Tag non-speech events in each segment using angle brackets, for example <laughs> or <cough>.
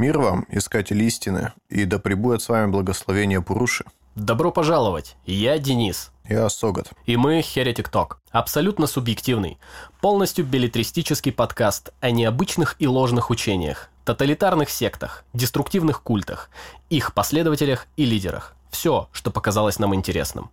Мир вам, искатели истины, и да пребудет с вами благословение Пуруши. Добро пожаловать! Я Денис. Я Согат. И мы Heretic Talk. Абсолютно субъективный, полностью билетристический подкаст о необычных и ложных учениях, тоталитарных сектах, деструктивных культах, их последователях и лидерах. Все, что показалось нам интересным.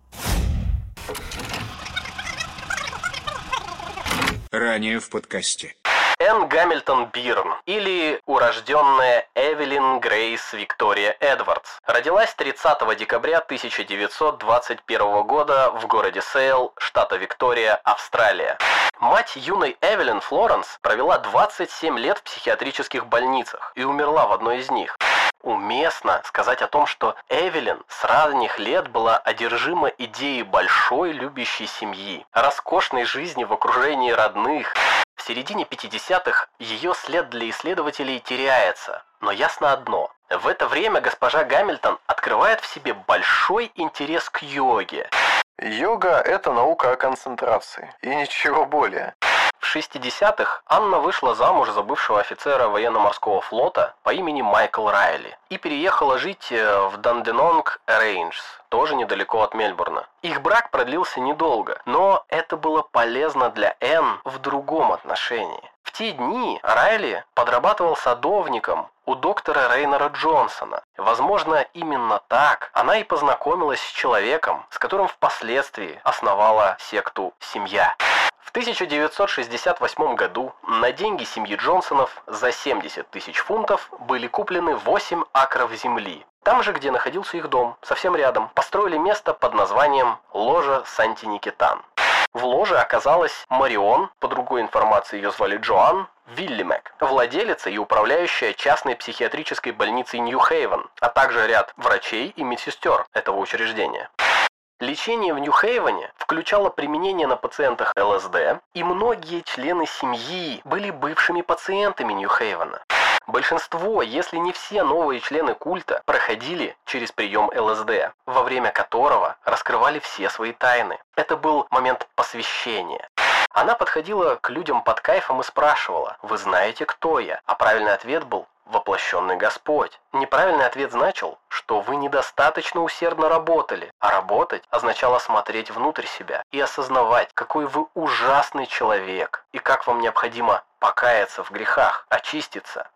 Ранее в подкасте. Энн Гамильтон Бирн, или урожденная Эвелин Грейс Виктория Эдвардс, родилась 30 декабря 1921 года в городе Сейл, штата Виктория, Австралия. Мать юной Эвелин Флоренс провела 27 лет в психиатрических больницах и умерла в одной из них. Уместно сказать о том, что Эвелин с ранних лет была одержима идеей большой любящей семьи, роскошной жизни в окружении родных. В середине 50-х ее след для исследователей теряется, но ясно одно. В это время госпожа Гамильтон открывает в себе большой интерес к йоге. Йога – это наука о концентрации, и ничего более. В 60-х Анна вышла замуж за бывшего офицера военно-морского флота по имени Майкл Райли и переехала жить э, в Данденонг Рейнджс, тоже недалеко от Мельбурна. Их брак продлился недолго, но это было полезно для Энн в другом отношении. В те дни Райли подрабатывал садовником у доктора Рейнера Джонсона. Возможно, именно так она и познакомилась с человеком, с которым впоследствии основала секту «Семья». В 1968 году на деньги семьи Джонсонов за 70 тысяч фунтов были куплены 8 акров земли. Там же, где находился их дом, совсем рядом, построили место под названием Ложа Санти-Никитан. В ложе оказалась Марион, по другой информации ее звали Джоан, Виллимек, владелица и управляющая частной психиатрической больницей Нью-Хейвен, а также ряд врачей и медсестер этого учреждения. Лечение в Нью-Хейвене включало применение на пациентах ЛСД, и многие члены семьи были бывшими пациентами Нью-Хейвена. Большинство, если не все новые члены культа проходили через прием ЛСД, во время которого раскрывали все свои тайны. Это был момент посвящения. Она подходила к людям под кайфом и спрашивала, «Вы знаете, кто я?» А правильный ответ был воплощенный Господь. Неправильный ответ значил, что вы недостаточно усердно работали, а работать означало смотреть внутрь себя и осознавать, какой вы ужасный человек и как вам необходимо покаяться в грехах, очиститься.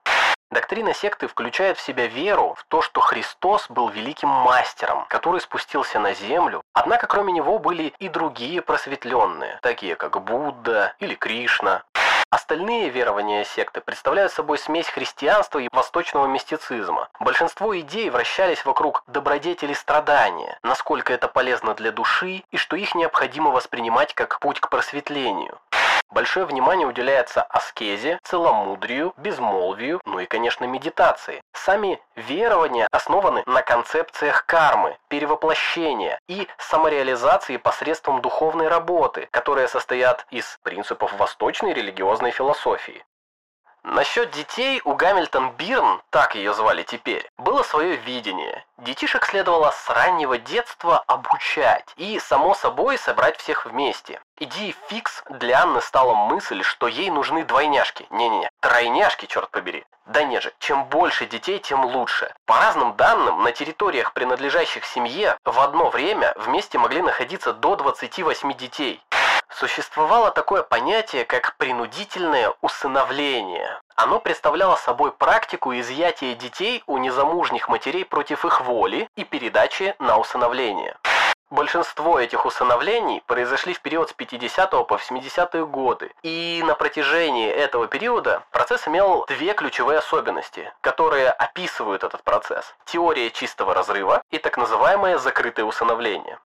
Доктрина секты включает в себя веру в то, что Христос был великим мастером, который спустился на землю, однако кроме него были и другие просветленные, такие как Будда или Кришна. Остальные верования секты представляют собой смесь христианства и восточного мистицизма. Большинство идей вращались вокруг добродетели страдания, насколько это полезно для души и что их необходимо воспринимать как путь к просветлению. Большое внимание уделяется аскезе, целомудрию, безмолвию, ну и, конечно, медитации. Сами верования основаны на концепциях кармы, перевоплощения и самореализации посредством духовной работы, которые состоят из принципов восточной религиозной философии. Насчет детей у Гамильтон Бирн, так ее звали теперь, было свое видение. Детишек следовало с раннего детства обучать и, само собой, собрать всех вместе. Идеей фикс для Анны стала мысль, что ей нужны двойняшки. Не-не-не, тройняшки, черт побери. Да не же, чем больше детей, тем лучше. По разным данным, на территориях, принадлежащих семье, в одно время вместе могли находиться до 28 детей. Существовало такое понятие, как принудительное усыновление. Оно представляло собой практику изъятия детей у незамужних матерей против их воли и передачи на усыновление. Большинство этих усыновлений произошли в период с 50 по 80-е годы, и на протяжении этого периода процесс имел две ключевые особенности, которые описывают этот процесс. Теория чистого разрыва и так называемое закрытое усыновление.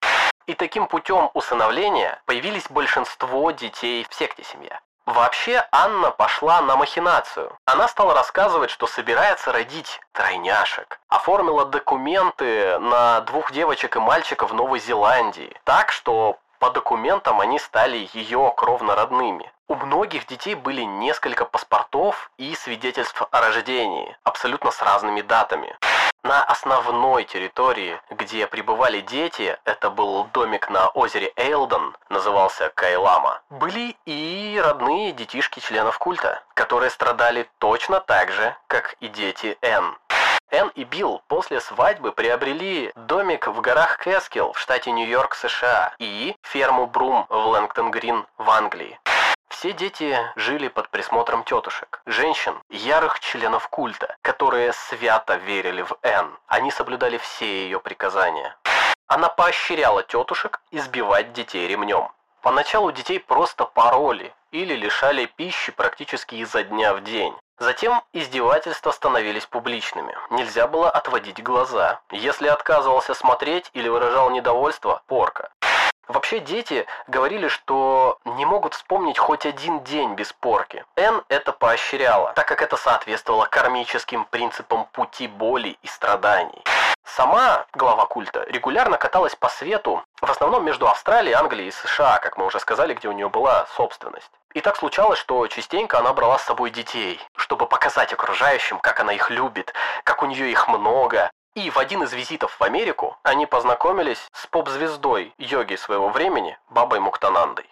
И таким путем усыновления появились большинство детей в секте семья. Вообще Анна пошла на махинацию. Она стала рассказывать, что собирается родить тройняшек. Оформила документы на двух девочек и мальчика в Новой Зеландии. Так, что по документам они стали ее кровно родными. У многих детей были несколько паспортов и свидетельств о рождении, абсолютно с разными датами. На основной территории, где пребывали дети, это был домик на озере Эйлдон, назывался Кайлама, были и родные детишки членов культа, которые страдали точно так же, как и дети Энн. Энн и Билл после свадьбы приобрели домик в горах Кэскилл в штате Нью-Йорк, США, и ферму Брум в Лэнгтон-Грин в Англии. Все дети жили под присмотром тетушек, женщин, ярых членов культа, которые свято верили в Энн. Они соблюдали все ее приказания. Она поощряла тетушек избивать детей ремнем. Поначалу детей просто пароли или лишали пищи практически изо дня в день. Затем издевательства становились публичными. Нельзя было отводить глаза. Если отказывался смотреть или выражал недовольство – порка. Вообще дети говорили, что не могут вспомнить хоть один день без порки. Н это поощряла, так как это соответствовало кармическим принципам пути боли и страданий. Сама глава культа регулярно каталась по свету, в основном между Австралией, Англией и США, как мы уже сказали, где у нее была собственность. И так случалось, что частенько она брала с собой детей, чтобы показать окружающим, как она их любит, как у нее их много, и в один из визитов в Америку они познакомились с поп-звездой йоги своего времени, Бабой Муктанандой.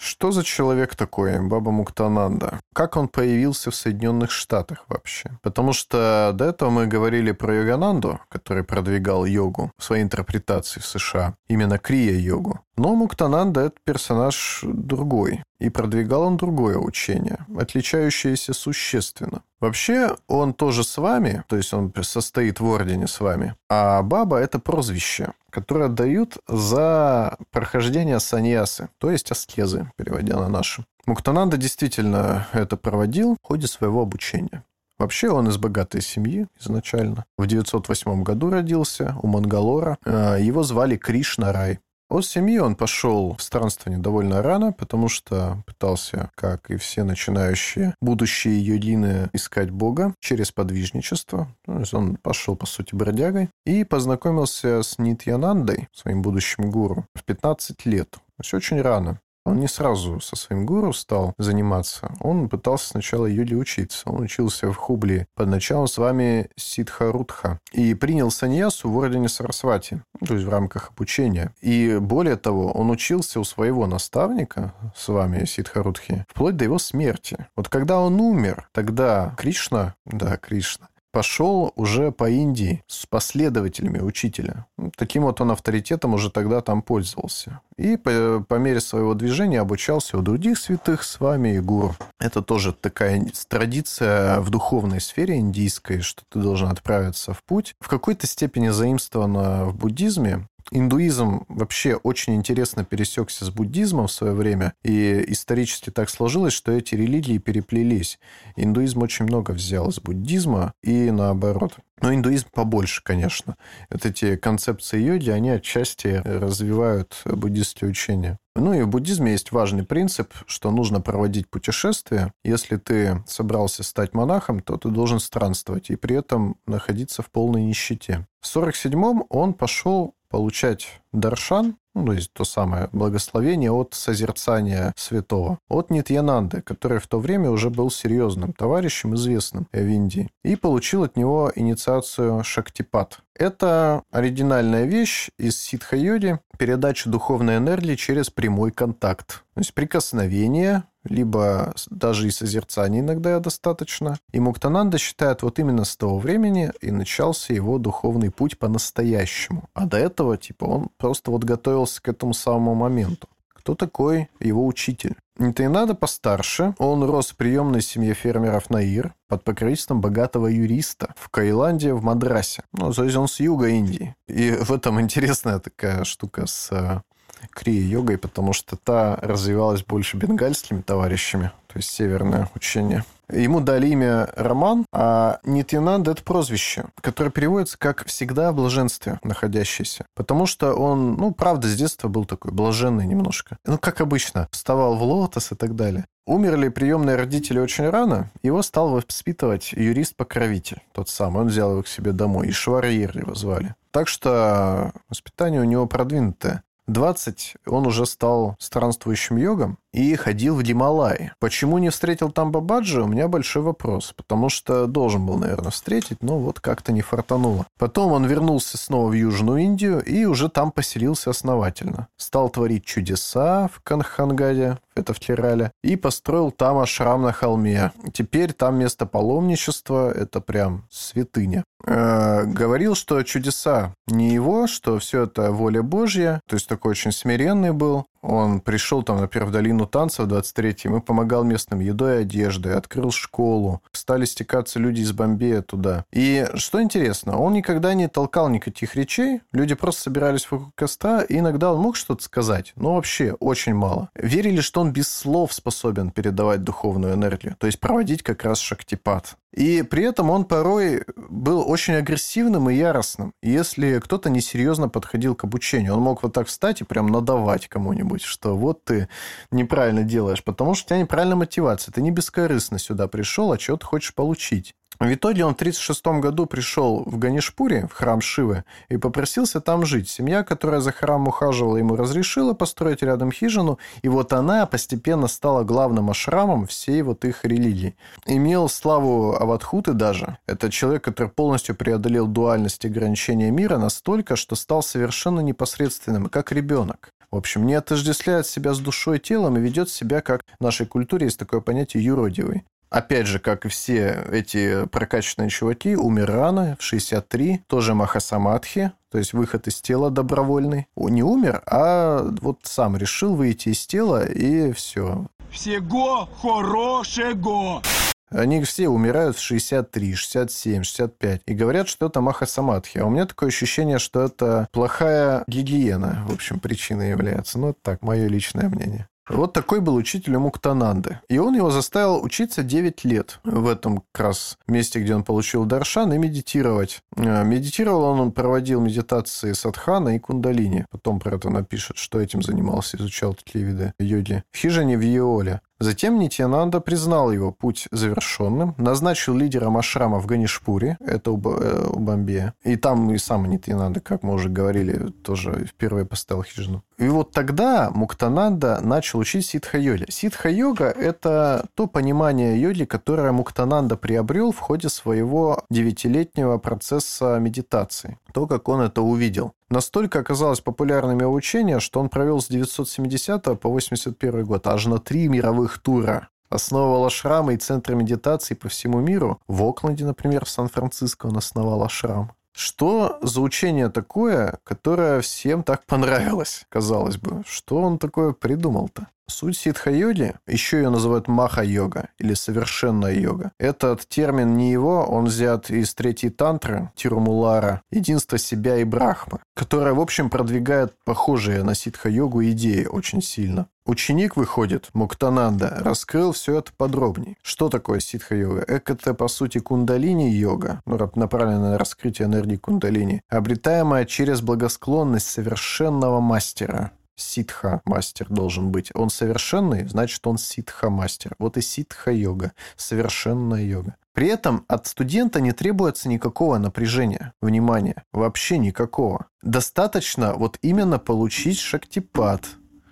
Что за человек такой, Баба Муктананда? Как он появился в Соединенных Штатах вообще? Потому что до этого мы говорили про Йогананду, который продвигал йогу в своей интерпретации в США. Именно крия-йогу. Но Муктананда – это персонаж другой. И продвигал он другое учение, отличающееся существенно. Вообще, он тоже с вами, то есть он состоит в ордене с вами. А баба – это прозвище, которое дают за прохождение саньясы, то есть аскезы, переводя на нашу. Муктананда действительно это проводил в ходе своего обучения. Вообще он из богатой семьи изначально. В 908 году родился у Мангалора. Э, его звали Кришна Рай. От семьи он пошел в странствование довольно рано, потому что пытался, как и все начинающие будущие йодины, искать Бога через подвижничество. То есть он пошел, по сути, бродягой и познакомился с Нитьянандой, своим будущим гуру, в 15 лет. То есть очень рано. Он не сразу со своим гуру стал заниматься. Он пытался сначала йоге учиться. Он учился в Хубли под началом с вами Сидхарутха. И принял саньясу в ордене Сарасвати, то есть в рамках обучения. И более того, он учился у своего наставника с вами Сидхарутхи вплоть до его смерти. Вот когда он умер, тогда Кришна, да, Кришна, пошел уже по Индии с последователями учителя. Таким вот он авторитетом уже тогда там пользовался. И по, по мере своего движения обучался у других святых с вами и гуру. Это тоже такая традиция в духовной сфере индийской, что ты должен отправиться в путь. В какой-то степени заимствована в буддизме, Индуизм вообще очень интересно пересекся с буддизмом в свое время, и исторически так сложилось, что эти религии переплелись. Индуизм очень много взял из буддизма и наоборот. Но индуизм побольше, конечно. Вот эти концепции йоги, они отчасти развивают буддистские учения. Ну и в буддизме есть важный принцип, что нужно проводить путешествия. Если ты собрался стать монахом, то ты должен странствовать и при этом находиться в полной нищете. В 47-м он пошел получать даршан, ну, то есть то самое благословение от созерцания святого, от Нитьянанды, который в то время уже был серьезным товарищем, известным в Индии, и получил от него инициацию Шактипат. Это оригинальная вещь из ситха-йоди, передача духовной энергии через прямой контакт. То есть прикосновение, либо даже и созерцания иногда достаточно. И Муктананда считает, вот именно с того времени и начался его духовный путь по-настоящему. А до этого, типа, он просто вот готовился к этому самому моменту. Кто такой его учитель? Нитайнада постарше. Он рос в приемной семье фермеров Наир под покровительством богатого юриста в Каиланде, в Мадрасе. Ну, то есть он с юга Индии. И в этом интересная такая штука с э, крия-йогой, потому что та развивалась больше бенгальскими товарищами, то есть северное учение. Ему дали имя Роман, а Нитянанд – это прозвище, которое переводится как «всегда в блаженстве находящийся». Потому что он, ну, правда, с детства был такой блаженный немножко. Ну, как обычно, вставал в лотос и так далее. Умерли приемные родители очень рано, его стал воспитывать юрист-покровитель, тот самый. Он взял его к себе домой, и Шварьер его звали. Так что воспитание у него продвинутое. 20 он уже стал странствующим йогом и ходил в Гималаи. Почему не встретил там Бабаджи, у меня большой вопрос. Потому что должен был, наверное, встретить, но вот как-то не фартануло. Потом он вернулся снова в Южную Индию и уже там поселился основательно. Стал творить чудеса в Канхангаде, это в Керале, и построил там ашрам на холме. Теперь там место паломничества, это прям святыня. Э, говорил, что чудеса не его, что все это воля Божья, то есть такой очень смиренный был. Он пришел там, например, в долину танцев 23-м и помогал местным едой и одеждой, открыл школу. Стали стекаться люди из Бомбея туда. И что интересно, он никогда не толкал никаких речей, люди просто собирались вокруг костра, и иногда он мог что-то сказать, но вообще очень мало. Верили, что он без слов способен передавать духовную энергию, то есть проводить как раз шактипат. И при этом он порой был очень агрессивным и яростным. если кто-то несерьезно подходил к обучению, он мог вот так встать и прям надавать кому-нибудь, что вот ты неправильно делаешь, потому что у тебя неправильная мотивация. Ты не бескорыстно сюда пришел, а чего ты хочешь получить. В итоге он в 1936 году пришел в Ганишпуре, в храм Шивы, и попросился там жить. Семья, которая за храм ухаживала, ему разрешила построить рядом хижину, и вот она постепенно стала главным ашрамом всей вот их религии. Имел славу Аватхуты даже. Это человек, который полностью преодолел дуальность и ограничения мира настолько, что стал совершенно непосредственным, как ребенок. В общем, не отождествляет себя с душой и телом и ведет себя, как в нашей культуре есть такое понятие юродивый опять же, как и все эти прокачанные чуваки, умер рано, в 63, тоже Махасамадхи, то есть выход из тела добровольный. Он не умер, а вот сам решил выйти из тела, и все. Всего хорошего! Они все умирают в 63, 67, 65 и говорят, что это махасамадхи. А у меня такое ощущение, что это плохая гигиена, в общем, причиной является. Ну, это так, мое личное мнение. Вот такой был учитель Муктананды. И он его заставил учиться 9 лет в этом как раз месте, где он получил даршан, и медитировать. Э, медитировал он, он проводил медитации садхана и кундалини. Потом про это напишет, что этим занимался, изучал такие виды йоги. В хижине в Йеоле. Затем Нитьянанда признал его путь завершенным, назначил лидером ашрама в Ганишпуре, это у, э, Бомбея. И там и сам Нитьянанда, как мы уже говорили, тоже впервые поставил хижину. И вот тогда Муктананда начал учить ситха-йоги. Ситха-йога – это то понимание йоги, которое Муктананда приобрел в ходе своего девятилетнего процесса медитации. То, как он это увидел. Настолько оказалось популярным его учение, что он провел с 970 по 81 год аж на три мировых тура. Основывал ашрамы и центры медитации по всему миру. В Окленде, например, в Сан-Франциско он основал ашрам. Что за учение такое, которое всем так понравилось, казалось бы? Что он такое придумал-то? Суть ситха-йоги, еще ее называют маха-йога или совершенная йога. Этот термин не его, он взят из третьей тантры Тирумулара, единство себя и брахмы, которая, в общем, продвигает похожие на ситха-йогу идеи очень сильно. Ученик, выходит, Муктананда, раскрыл все это подробнее. Что такое ситха-йога? Это, по сути, кундалини-йога, ну, направленная на раскрытие энергии кундалини, обретаемая через благосклонность совершенного мастера, ситха-мастер должен быть. Он совершенный, значит, он ситха-мастер. Вот и ситха-йога, совершенная йога. При этом от студента не требуется никакого напряжения, внимания, вообще никакого. Достаточно вот именно получить шактипад,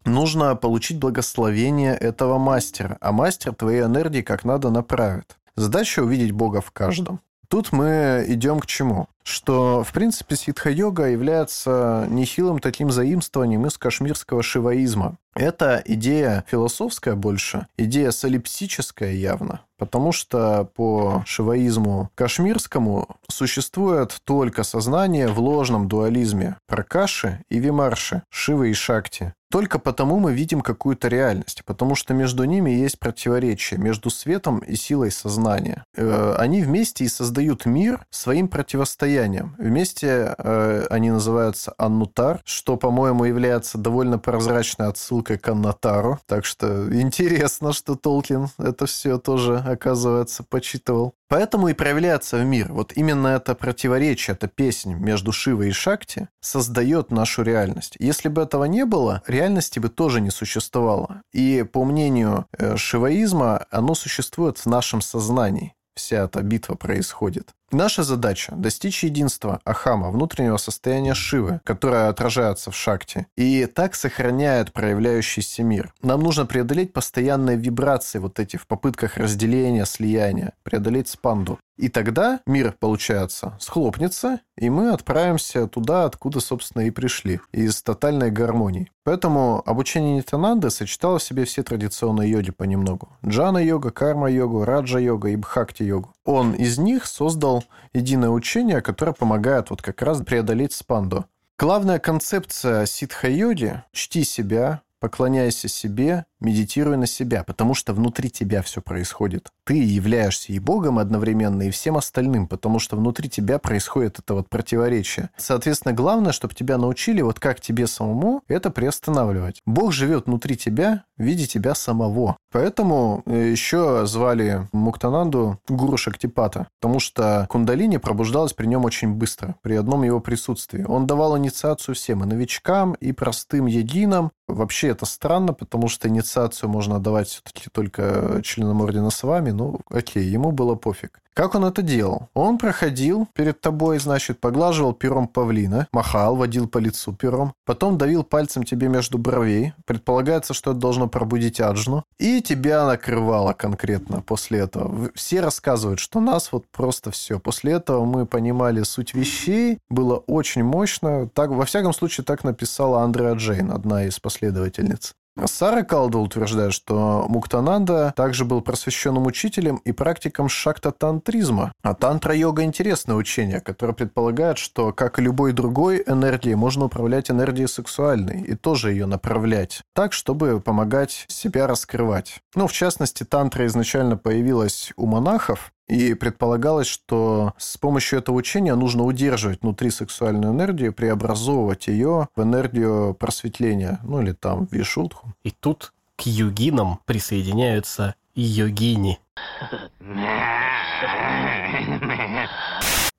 нужно получить благословение этого мастера, а мастер твоей энергии как надо направит. Задача увидеть Бога в каждом. Тут мы идем к чему? Что, в принципе, ситха-йога является нехилым таким заимствованием из кашмирского шиваизма. Это идея философская больше, идея солипсическая явно, потому что по шиваизму кашмирскому существует только сознание в ложном дуализме пракаши и вимарши, шивы и шакти. Только потому мы видим какую-то реальность, потому что между ними есть противоречие, между светом и силой сознания. Э, они вместе и создают мир своим противостоянием. Вместе э, они называются аннутар, что, по-моему, является довольно прозрачной отсылкой к аннотару. Так что интересно, что Толкин это все тоже, оказывается, почитывал. Поэтому и проявляется в мир. Вот именно это противоречие, эта песня между Шивой и Шакти создает нашу реальность. Если бы этого не было, реальности бы тоже не существовало. И по мнению э, шиваизма, оно существует в нашем сознании вся эта битва происходит. Наша задача – достичь единства Ахама, внутреннего состояния Шивы, которое отражается в Шакте, и так сохраняет проявляющийся мир. Нам нужно преодолеть постоянные вибрации вот эти в попытках разделения, слияния, преодолеть спанду. И тогда мир, получается, схлопнется, и мы отправимся туда, откуда, собственно, и пришли, из тотальной гармонии. Поэтому обучение Нитянанды сочетало в себе все традиционные йоги понемногу. Джана-йога, карма-йогу, раджа-йога и бхакти-йогу. Он из них создал единое учение, которое помогает вот как раз преодолеть спанду. Главная концепция ситха-йоги – чти себя, поклоняйся себе, медитируй на себя, потому что внутри тебя все происходит. Ты являешься и Богом одновременно, и всем остальным, потому что внутри тебя происходит это вот противоречие. Соответственно, главное, чтобы тебя научили, вот как тебе самому это приостанавливать. Бог живет внутри тебя в виде тебя самого. Поэтому э, еще звали Муктананду Гуру Шактипата, потому что кундалини пробуждалась при нем очень быстро, при одном его присутствии. Он давал инициацию всем, и новичкам, и простым единам. Вообще это странно, потому что инициация инициацию можно давать все-таки только членам ордена с вами, ну, окей, ему было пофиг. Как он это делал? Он проходил перед тобой, значит, поглаживал пером павлина, махал, водил по лицу пером, потом давил пальцем тебе между бровей. Предполагается, что это должно пробудить аджну. И тебя накрывало конкретно после этого. Все рассказывают, что нас вот просто все. После этого мы понимали суть вещей. Было очень мощно. Так, во всяком случае, так написала Андреа Джейн, одна из последовательниц. Сара Калда утверждает, что Муктананда также был просвещенным учителем и практиком шакта-тантризма. А тантра-йога – интересное учение, которое предполагает, что, как и любой другой энергией, можно управлять энергией сексуальной и тоже ее направлять так, чтобы помогать себя раскрывать. Ну, в частности, тантра изначально появилась у монахов, и предполагалось, что с помощью этого учения нужно удерживать внутри сексуальную энергию, преобразовывать ее в энергию просветления, ну или там вишудху. И тут к йогинам присоединяются йогини.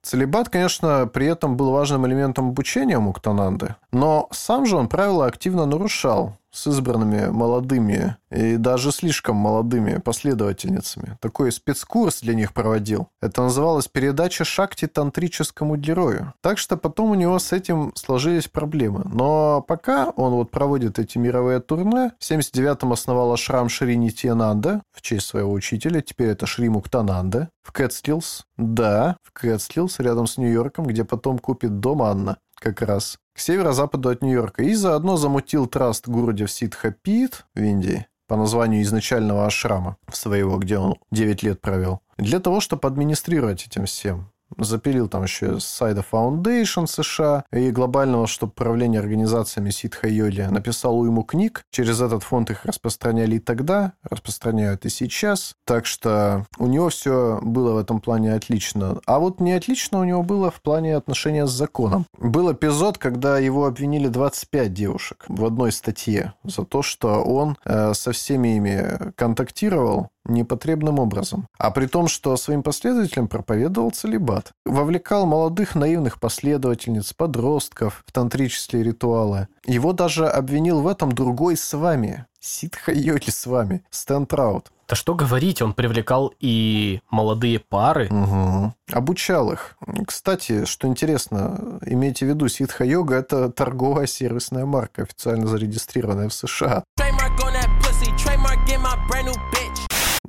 Целебат, конечно, при этом был важным элементом обучения Муктананды, но сам же он правила активно нарушал, с избранными молодыми и даже слишком молодыми последовательницами. Такой спецкурс для них проводил. Это называлось «Передача шакти тантрическому герою». Так что потом у него с этим сложились проблемы. Но пока он вот проводит эти мировые турне, в 79-м основал ашрам Шри Нитьянанда в честь своего учителя, теперь это Шри Муктананда, в Кэтскиллс. Да, в Кэтскиллс, рядом с Нью-Йорком, где потом купит дом Анна как раз к северо-западу от Нью-Йорка, и заодно замутил траст в городе Сиддхапит в Индии по названию изначального ашрама своего, где он 9 лет провел, для того, чтобы администрировать этим всем запилил там еще Сайда Foundation США и глобального чтобы правления организациями Ситха Йоли. Написал уйму книг. Через этот фонд их распространяли и тогда, распространяют и сейчас. Так что у него все было в этом плане отлично. А вот не отлично у него было в плане отношения с законом. Был эпизод, когда его обвинили 25 девушек в одной статье за то, что он э, со всеми ими контактировал непотребным образом. А при том, что своим последователям проповедовал целебат. Вовлекал молодых наивных последовательниц, подростков в тантрические ритуалы. Его даже обвинил в этом другой с вами. Ситха Йоли с вами. Стэн Траут. Да что говорить, он привлекал и молодые пары. Угу. Обучал их. Кстати, что интересно, имейте в виду, ситха-йога – это торговая сервисная марка, официально зарегистрированная в США.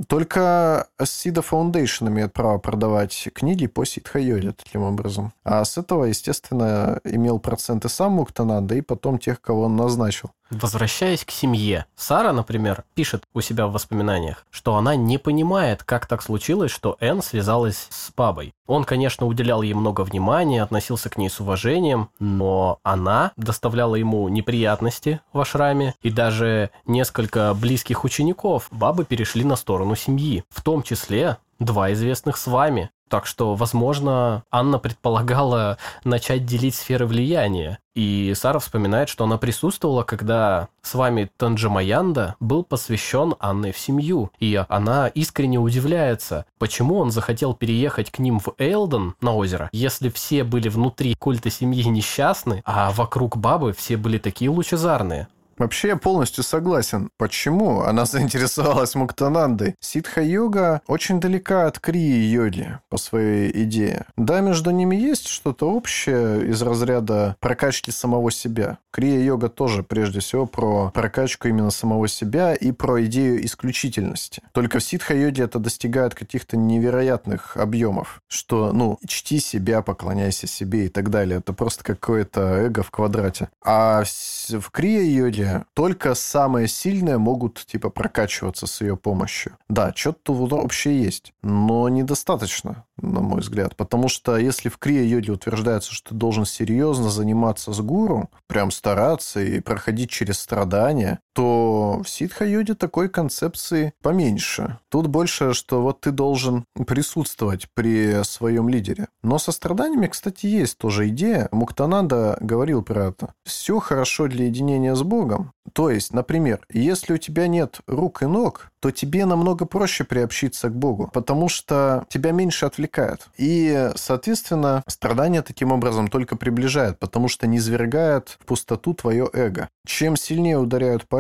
Только Сида Foundation имеет право продавать книги по ситхайоде таким образом. А с этого, естественно, имел проценты сам Муктананда и потом тех, кого он назначил. Возвращаясь к семье, Сара, например, пишет у себя в воспоминаниях, что она не понимает, как так случилось, что Энн связалась с папой. Он, конечно, уделял ей много внимания, относился к ней с уважением, но она доставляла ему неприятности в ашраме, и даже несколько близких учеников бабы перешли на сторону семьи, в том числе два известных с вами. Так что, возможно, Анна предполагала начать делить сферы влияния. И Сара вспоминает, что она присутствовала, когда с вами Танджамаянда был посвящен Анне в семью. И она искренне удивляется, почему он захотел переехать к ним в Эйлден на озеро, если все были внутри культа семьи несчастны, а вокруг бабы все были такие лучезарные. Вообще я полностью согласен. Почему она <laughs> заинтересовалась Муктанандой? Ситха-йога очень далека от крии-йоги по своей идее. Да, между ними есть что-то общее из разряда прокачки самого себя. Крия-йога тоже прежде всего про прокачку именно самого себя и про идею исключительности. Только в ситха-йоге это достигает каких-то невероятных объемов, что, ну, чти себя, поклоняйся себе и так далее. Это просто какое-то эго в квадрате. А в крия-йоге только самые сильные могут, типа, прокачиваться с ее помощью. Да, что-то вообще есть, но недостаточно, на мой взгляд. Потому что если в крия-йоге утверждается, что ты должен серьезно заниматься с гуру, прям стараться и проходить через страдания, то в ситха-йоде такой концепции поменьше. Тут больше, что вот ты должен присутствовать при своем лидере. Но со страданиями, кстати, есть тоже идея. Муктананда говорил про это. Все хорошо для единения с Богом. То есть, например, если у тебя нет рук и ног, то тебе намного проще приобщиться к Богу, потому что тебя меньше отвлекает. И, соответственно, страдания таким образом только приближает, потому что не извергает в пустоту твое эго. Чем сильнее ударяют по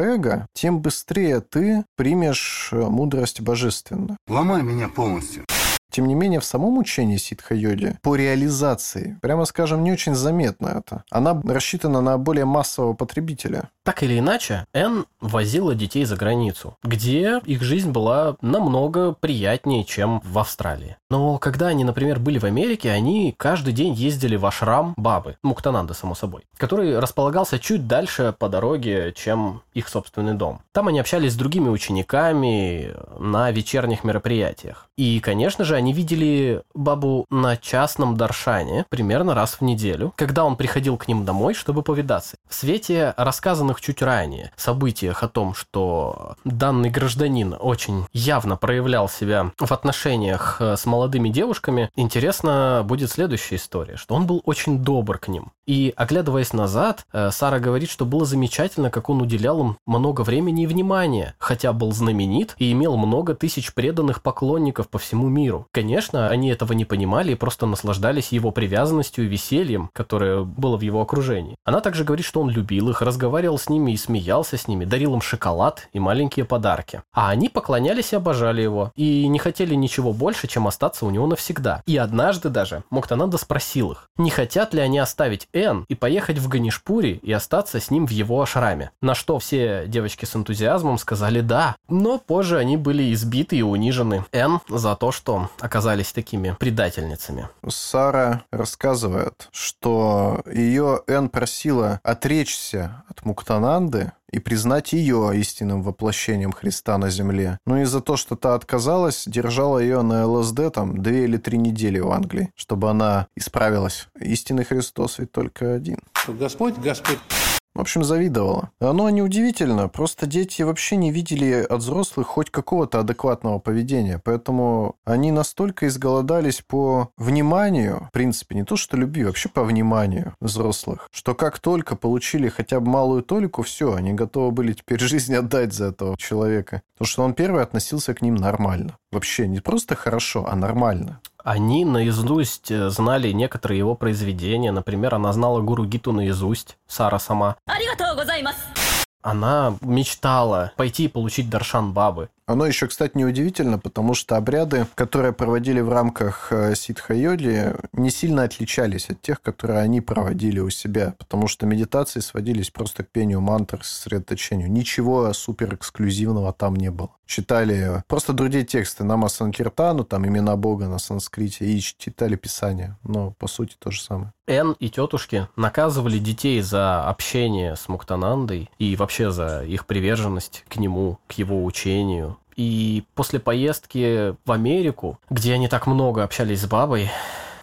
тем быстрее ты примешь мудрость божественную. Ломай меня полностью. Тем не менее, в самом учении ситха-йоги по реализации, прямо скажем, не очень заметно это. Она рассчитана на более массового потребителя. Так или иначе, Энн возила детей за границу, где их жизнь была намного приятнее, чем в Австралии. Но когда они, например, были в Америке, они каждый день ездили в ашрам бабы, Муктананда, само собой, который располагался чуть дальше по дороге, чем их собственный дом. Там они общались с другими учениками на вечерних мероприятиях. И, конечно же, они видели бабу на частном даршане примерно раз в неделю, когда он приходил к ним домой, чтобы повидаться. В свете рассказанных чуть ранее событиях о том, что данный гражданин очень явно проявлял себя в отношениях с молодыми девушками, интересно будет следующая история, что он был очень добр к ним. И, оглядываясь назад, э, Сара говорит, что было замечательно, как он уделял им много времени и внимания, хотя был знаменит и имел много тысяч преданных поклонников по всему миру. Конечно, они этого не понимали и просто наслаждались его привязанностью и весельем, которое было в его окружении. Она также говорит, что он любил их, разговаривал с ними и смеялся с ними, дарил им шоколад и маленькие подарки. А они поклонялись и обожали его, и не хотели ничего больше, чем остаться у него навсегда. И однажды даже Муктананда спросил их, не хотят ли они оставить Эн и поехать в Ганишпури и остаться с ним в его ашраме. На что все девочки с энтузиазмом сказали «да». Но позже они были избиты и унижены Эн за то, что оказались такими предательницами. Сара рассказывает, что ее Эн просила отречься от Муктананды и признать ее истинным воплощением Христа на земле. Ну из-за того, что та отказалась, держала ее на ЛСД там две или три недели в Англии, чтобы она исправилась. Истинный Христос ведь только один. Господь, Господь. В общем, завидовала. Оно неудивительно, просто дети вообще не видели от взрослых хоть какого-то адекватного поведения, поэтому они настолько изголодались по вниманию, в принципе, не то что любви, вообще по вниманию взрослых, что как только получили хотя бы малую толику, все, они готовы были теперь <laughs> жизнь отдать за этого человека. Потому что он первый относился к ним нормально. Вообще не просто хорошо, а нормально. Они наизусть э, знали некоторые его произведения. Например, она знала Гуру Гиту наизусть, Сара сама. Она мечтала пойти и получить Даршан Бабы. Оно еще, кстати, неудивительно, потому что обряды, которые проводили в рамках э, ситха-йоги, не сильно отличались от тех, которые они проводили у себя, потому что медитации сводились просто к пению мантр, сосредоточению. Ничего супер эксклюзивного там не было. Читали просто другие тексты, нама санкиртану, там имена Бога на санскрите, и читали Писание. Но, по сути, то же самое. Эн и тетушки наказывали детей за общение с Муктанандой и вообще за их приверженность к нему, к его учению, и после поездки в Америку, где они так много общались с бабой,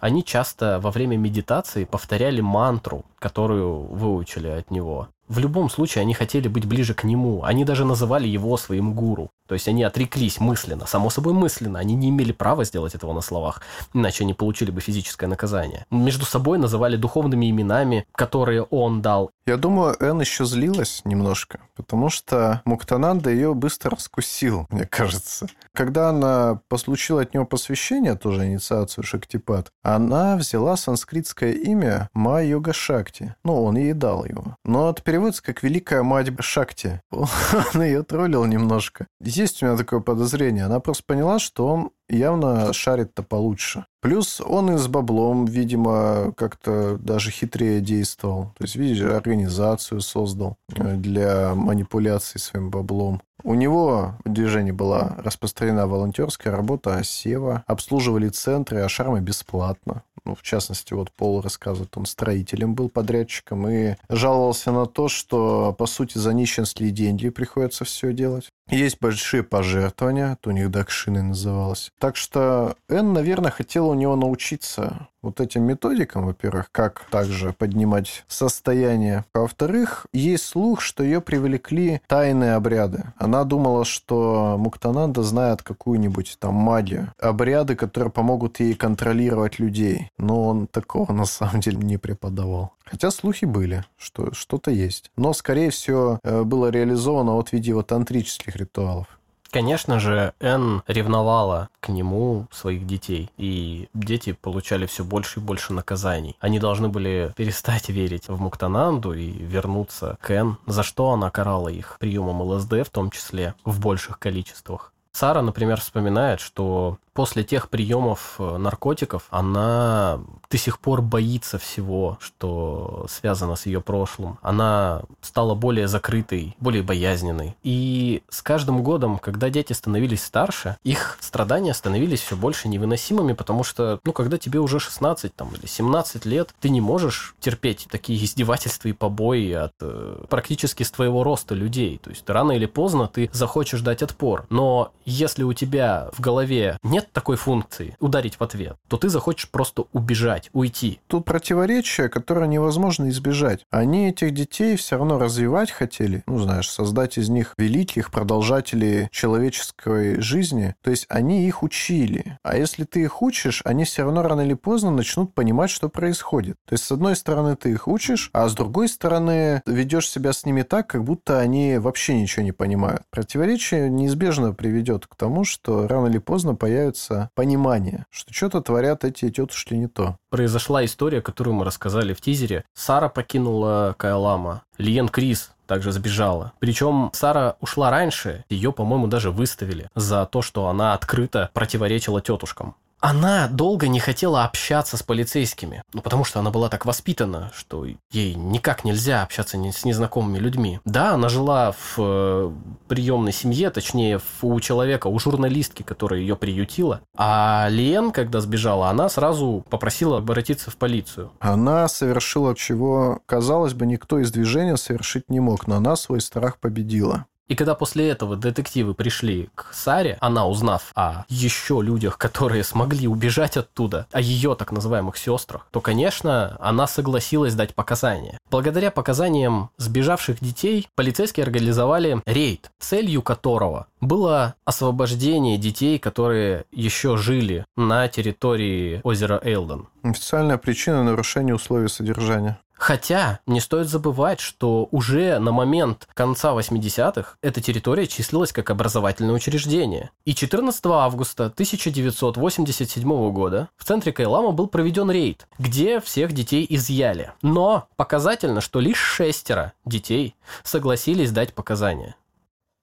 они часто во время медитации повторяли мантру, которую выучили от него. В любом случае они хотели быть ближе к нему. Они даже называли его своим гуру. То есть они отреклись мысленно, само собой мысленно. Они не имели права сделать этого на словах, иначе они получили бы физическое наказание. Между собой называли духовными именами, которые он дал. Я думаю, Эн еще злилась немножко, потому что Муктананда ее быстро раскусил, мне кажется. Когда она получила от него посвящение, тоже инициацию Шактипат, она взяла санскритское имя Ма Йога Шакти. Ну, он ей дал его. Но от переводится как «Великая мать Шакти». <laughs> Он ее троллил немножко. Есть у меня такое подозрение. Она просто поняла, что он явно шарит-то получше. Плюс он и с баблом, видимо, как-то даже хитрее действовал. То есть, видишь, организацию создал э, для манипуляций своим баблом. У него в движении была распространена волонтерская работа, а Сева обслуживали центры, а шармы бесплатно. Ну, в частности, вот Пол рассказывает, он строителем был подрядчиком и жаловался на то, что, по сути, за нищенские деньги приходится все делать. Есть большие пожертвования, это у них Дакшины называлось. Так что Эн, наверное, хотела у него научиться вот этим методикам, во-первых, как также поднимать состояние. А во-вторых, есть слух, что ее привлекли тайные обряды. Она думала, что Муктананда знает какую-нибудь там магию, обряды, которые помогут ей контролировать людей. Но он такого на самом деле не преподавал. Хотя слухи были, что что-то есть. Но, скорее всего, э, было реализовано вот в виде вот тантрических ритуалов. Конечно же, Энн ревновала к нему своих детей, и дети получали все больше и больше наказаний. Они должны были перестать верить в Муктананду и вернуться к Энн, за что она карала их приемом ЛСД в том числе в больших количествах. Сара, например, вспоминает, что после тех приемов э, наркотиков она до сих пор боится всего, что связано с ее прошлым. Она стала более закрытой, более боязненной. И с каждым годом, когда дети становились старше, их страдания становились все больше невыносимыми, потому что, ну, когда тебе уже 16 там, или 17 лет, ты не можешь терпеть такие издевательства и побои от э, практически с твоего роста людей. То есть рано или поздно ты захочешь дать отпор. Но если у тебя в голове нет такой функции ударить в ответ, то ты захочешь просто убежать, уйти. Тут противоречие, которое невозможно избежать. Они этих детей все равно развивать хотели, ну, знаешь, создать из них великих продолжателей человеческой жизни. То есть они их учили. А если ты их учишь, они все равно рано или поздно начнут понимать, что происходит. То есть, с одной стороны, ты их учишь, а с другой стороны, ведешь себя с ними так, как будто они вообще ничего не понимают. Противоречие неизбежно приведет к тому, что рано или поздно появится появится понимание, что что-то творят эти тетушки не то. Произошла история, которую мы рассказали в тизере. Сара покинула Кайлама. Лиен Крис также сбежала. Причем Сара ушла раньше, ее, по-моему, даже выставили за то, что она открыто противоречила тетушкам. Она долго не хотела общаться с полицейскими, ну, потому что она была так воспитана, что ей никак нельзя общаться с незнакомыми людьми. Да, она жила в э, приемной семье, точнее, у человека, у журналистки, которая ее приютила. А Лен, когда сбежала, она сразу попросила обратиться в полицию. Она совершила, чего, казалось бы, никто из движения совершить не мог, но она свой страх победила. И когда после этого детективы пришли к Саре, она, узнав о еще людях, которые смогли убежать оттуда, о ее так называемых сестрах, то, конечно, она согласилась дать показания. Благодаря показаниям сбежавших детей, полицейские организовали рейд, целью которого было освобождение детей, которые еще жили на территории озера Эйлден. Официальная причина нарушения условий содержания. Хотя не стоит забывать, что уже на момент конца 80-х эта территория числилась как образовательное учреждение. И 14 августа 1987 года в центре Кайлама был проведен рейд, где всех детей изъяли. Но показательно, что лишь шестеро детей согласились дать показания.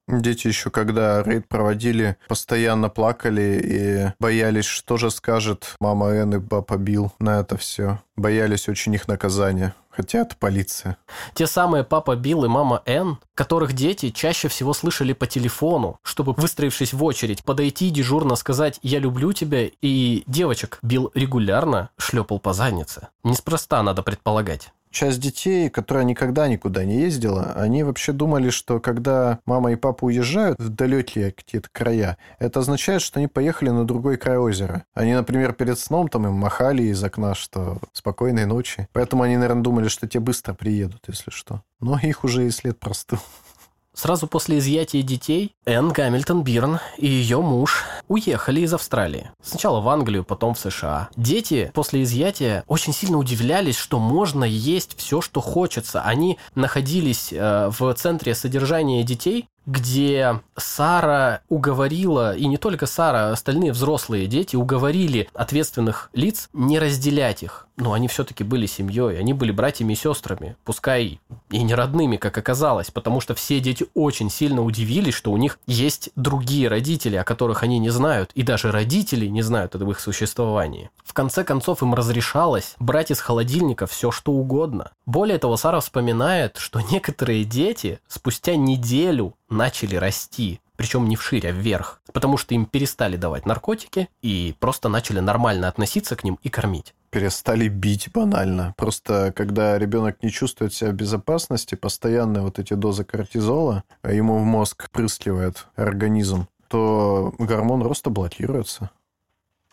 Дети еще, когда рейд проводили, постоянно плакали и боялись, что же скажет мама Энн и папа Билл на это все. Боялись очень их наказания. Хотя это полиция. Те самые папа Билл и мама Энн, которых дети чаще всего слышали по телефону, чтобы, выстроившись в очередь, подойти дежурно сказать «я люблю тебя», и девочек Билл регулярно шлепал по заднице. Неспроста, надо предполагать часть детей, которая никогда никуда не ездила, они вообще думали, что когда мама и папа уезжают в далекие какие-то края, это означает, что они поехали на другой край озера. Они, например, перед сном там им махали из окна, что спокойной ночи. Поэтому они, наверное, думали, что те быстро приедут, если что. Но их уже и след простыл. Сразу после изъятия детей Энн Гамильтон Бирн и ее муж уехали из Австралии. Сначала в Англию, потом в США. Дети после изъятия очень сильно удивлялись, что можно есть все, что хочется. Они находились э, в центре содержания детей где Сара уговорила, и не только Сара, а остальные взрослые дети уговорили ответственных лиц не разделять их. Но они все-таки были семьей, они были братьями и сестрами, пускай и не родными, как оказалось, потому что все дети очень сильно удивились, что у них есть другие родители, о которых они не знают, и даже родители не знают об их существовании. В конце концов им разрешалось брать из холодильника все, что угодно. Более того, Сара вспоминает, что некоторые дети спустя неделю начали расти, причем не вширь, а вверх, потому что им перестали давать наркотики и просто начали нормально относиться к ним и кормить перестали бить банально. Просто когда ребенок не чувствует себя в безопасности, постоянные вот эти дозы кортизола, а ему в мозг прыскивает организм, то гормон роста блокируется.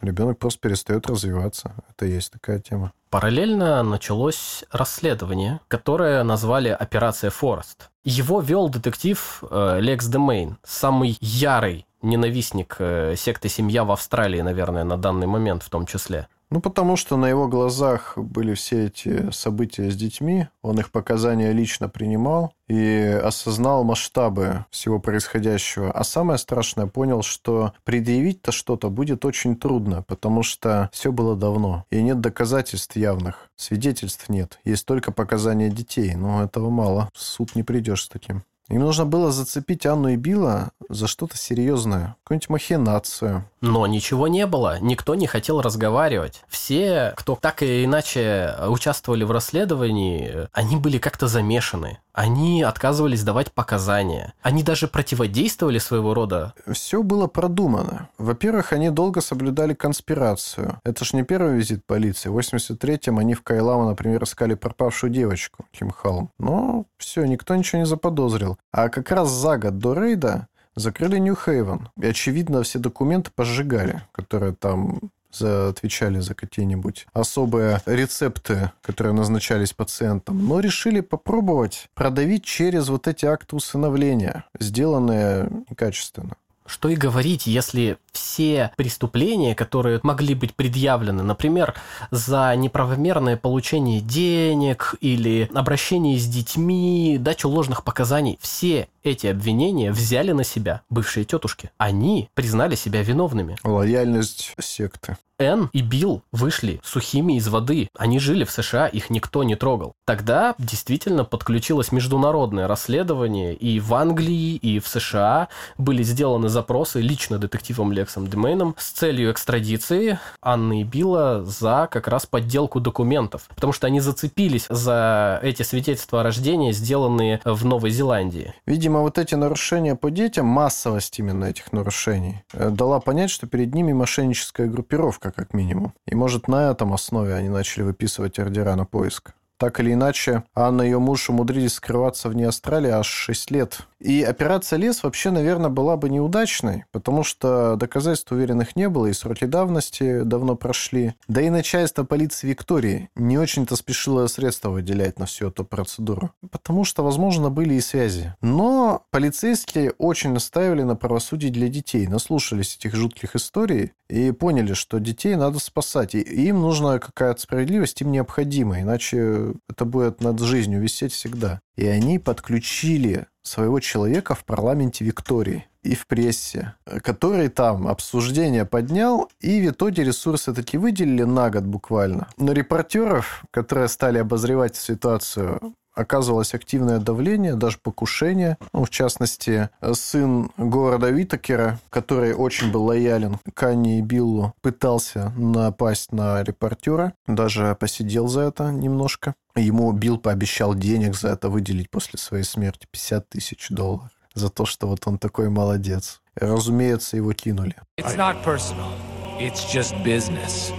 Ребенок просто перестает развиваться. Это есть такая тема. Параллельно началось расследование, которое назвали «Операция Форест». Его вел детектив э, Лекс Демейн, самый ярый ненавистник э, секты «Семья» в Австралии, наверное, на данный момент в том числе. Ну, потому что на его глазах были все эти события с детьми, он их показания лично принимал и осознал масштабы всего происходящего. А самое страшное, понял, что предъявить-то что-то будет очень трудно, потому что все было давно, и нет доказательств явных, свидетельств нет, есть только показания детей, но этого мало, в суд не придешь с таким. Им нужно было зацепить Анну и Билла за что-то серьезное, какую-нибудь махинацию. Но ничего не было, никто не хотел разговаривать. Все, кто так или иначе участвовали в расследовании, они были как-то замешаны. Они отказывались давать показания. Они даже противодействовали своего рода. Все было продумано. Во-первых, они долго соблюдали конспирацию. Это ж не первый визит полиции. В 83-м они в Кайлама, например, искали пропавшую девочку, Ким Халм. Но все, никто ничего не заподозрил. А как раз за год до рейда закрыли Нью-Хейвен. И, очевидно, все документы пожигали, которые там отвечали за какие-нибудь особые рецепты, которые назначались пациентам, но решили попробовать продавить через вот эти акты усыновления, сделанные некачественно. Что и говорить, если все преступления, которые могли быть предъявлены, например, за неправомерное получение денег или обращение с детьми, дачу ложных показаний, все эти обвинения взяли на себя бывшие тетушки. Они признали себя виновными. Лояльность секты. Энн и Билл вышли сухими из воды. Они жили в США, их никто не трогал. Тогда действительно подключилось международное расследование, и в Англии, и в США были сделаны запросы лично детективом Лексом Демейном с целью экстрадиции Анны и Билла за как раз подделку документов, потому что они зацепились за эти свидетельства о рождении, сделанные в Новой Зеландии. Видимо, вот эти нарушения по детям, массовость именно этих нарушений, э, дала понять, что перед ними мошенническая группировка, как минимум. И, может, на этом основе они начали выписывать ордера на поиск. Так или иначе, Анна и ее муж умудрились скрываться вне Австралии аж 6 лет. И операция «Лес» вообще, наверное, была бы неудачной, потому что доказательств уверенных не было, и сроки давности давно прошли. Да и начальство полиции Виктории не очень-то спешило средства выделять на всю эту процедуру, потому что, возможно, были и связи. Но полицейские очень настаивали на правосудии для детей, наслушались этих жутких историй и поняли, что детей надо спасать, и им нужна какая-то справедливость, им необходима, иначе это будет над жизнью висеть всегда. И они подключили своего человека в парламенте Виктории и в прессе, который там обсуждение поднял, и в итоге ресурсы таки выделили на год буквально. Но репортеров, которые стали обозревать ситуацию, оказывалось активное давление, даже покушение. Ну, в частности, сын города Витакера, который очень был лоялен к и Биллу, пытался напасть на репортера, даже посидел за это немножко. Ему Билл пообещал денег за это выделить после своей смерти 50 тысяч долларов за то, что вот он такой молодец. Разумеется, его кинули. It's not personal. It's just business.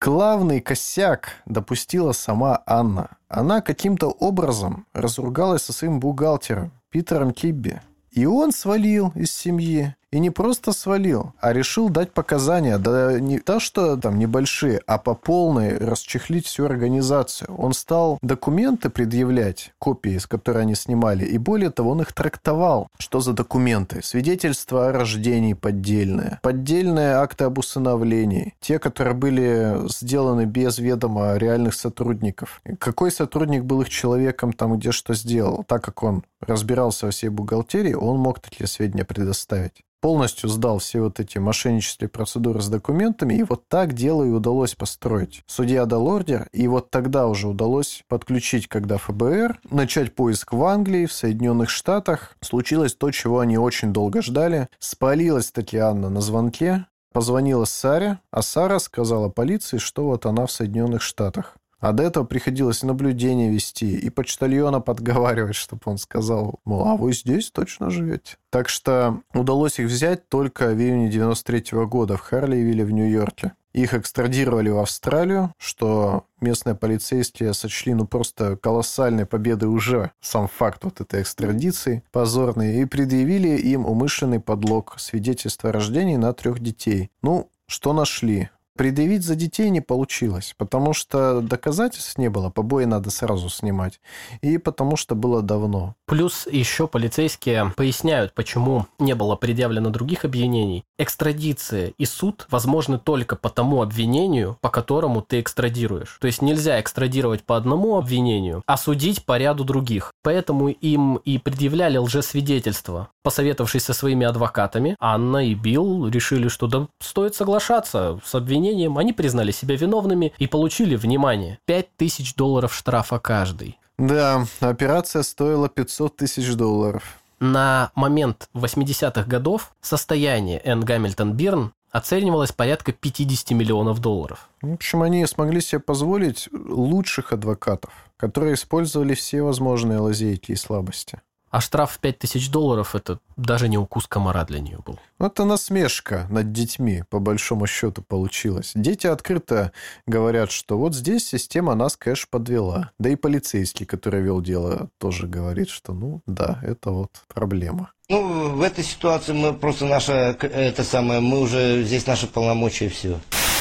Главный косяк допустила сама Анна. Она каким-то образом разругалась со своим бухгалтером Питером Кибби. И он свалил из семьи. И не просто свалил, а решил дать показания, да не то, что там небольшие, а по полной расчехлить всю организацию. Он стал документы предъявлять, копии, с которой они снимали, и более того, он их трактовал. Что за документы? Свидетельства о рождении поддельные, поддельные акты об усыновлении, те, которые были сделаны без ведома реальных сотрудников. Какой сотрудник был их человеком там, где что сделал? Так как он разбирался во всей бухгалтерии, он мог такие сведения предоставить полностью сдал все вот эти мошеннические процедуры с документами, и вот так дело и удалось построить. Судья дал ордер, и вот тогда уже удалось подключить, когда ФБР, начать поиск в Англии, в Соединенных Штатах. Случилось то, чего они очень долго ждали. Спалилась Татьяна на звонке, позвонила Саре, а Сара сказала полиции, что вот она в Соединенных Штатах. А до этого приходилось наблюдение вести и почтальона подговаривать, чтобы он сказал, мол, а вы здесь точно живете? Так что удалось их взять только в июне 93 -го года в Харливилле в Нью-Йорке. Их экстрадировали в Австралию, что местные полицейские сочли ну просто колоссальной победой уже сам факт вот этой экстрадиции позорный, и предъявили им умышленный подлог свидетельства о рождении на трех детей. Ну, что нашли? Предъявить за детей не получилось, потому что доказательств не было, побои надо сразу снимать, и потому что было давно. Плюс еще полицейские поясняют, почему не было предъявлено других обвинений. Экстрадиция и суд возможны только по тому обвинению, по которому ты экстрадируешь. То есть нельзя экстрадировать по одному обвинению, а судить по ряду других. Поэтому им и предъявляли лжесвидетельства. Посоветовавшись со своими адвокатами, Анна и Билл решили, что да стоит соглашаться с обвинением обвинением, они признали себя виновными и получили, внимание, 5000 долларов штрафа каждый. Да, операция стоила 500 тысяч долларов. На момент 80-х годов состояние Энн Гамильтон Бирн оценивалось порядка 50 миллионов долларов. В общем, они смогли себе позволить лучших адвокатов, которые использовали все возможные лазейки и слабости. А штраф в 5000 долларов – это даже не укус комара для нее был. Это насмешка над детьми, по большому счету, получилась. Дети открыто говорят, что вот здесь система нас, кэш подвела. Да и полицейский, который вел дело, тоже говорит, что ну да, это вот проблема. Ну, в этой ситуации мы просто наша, это самое, мы уже, здесь наши полномочия и все.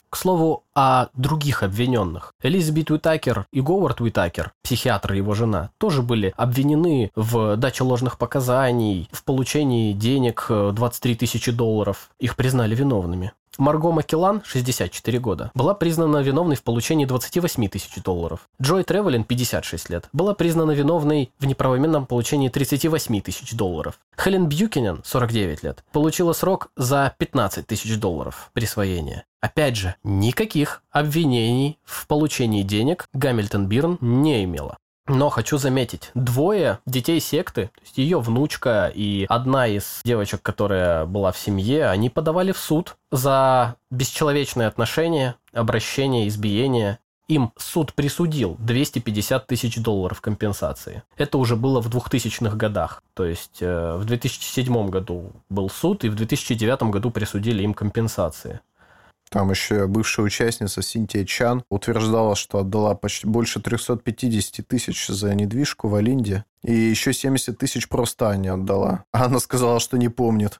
К слову, о других обвиненных. Элизабет Уитакер и Говард Уитакер, психиатр и его жена, тоже были обвинены в даче ложных показаний, в получении денег 23 э, тысячи долларов. Их признали виновными. Марго Макелан, 64 года, была признана виновной в получении 28 тысяч долларов. Джой Тревелин, 56 лет, была признана виновной в неправомерном получении 38 тысяч долларов. Хелен Бьюкинен, 49 лет, получила срок за 15 тысяч долларов присвоения. Опять же, никаких обвинений в получении денег Гамильтон Бирн не имела. Но хочу заметить, двое детей секты, то есть ее внучка и одна из девочек, которая была в семье, они подавали в суд за бесчеловечные отношения, обращение, избиение. Им суд присудил 250 тысяч долларов компенсации. Это уже было в 2000-х годах. То есть э, в 2007 году был суд, и в 2009 году присудили им компенсации. Там еще бывшая участница Синтия Чан утверждала, что отдала почти больше 350 тысяч за недвижку в Алинде. И еще 70 тысяч просто Аня отдала. А она сказала, что не помнит.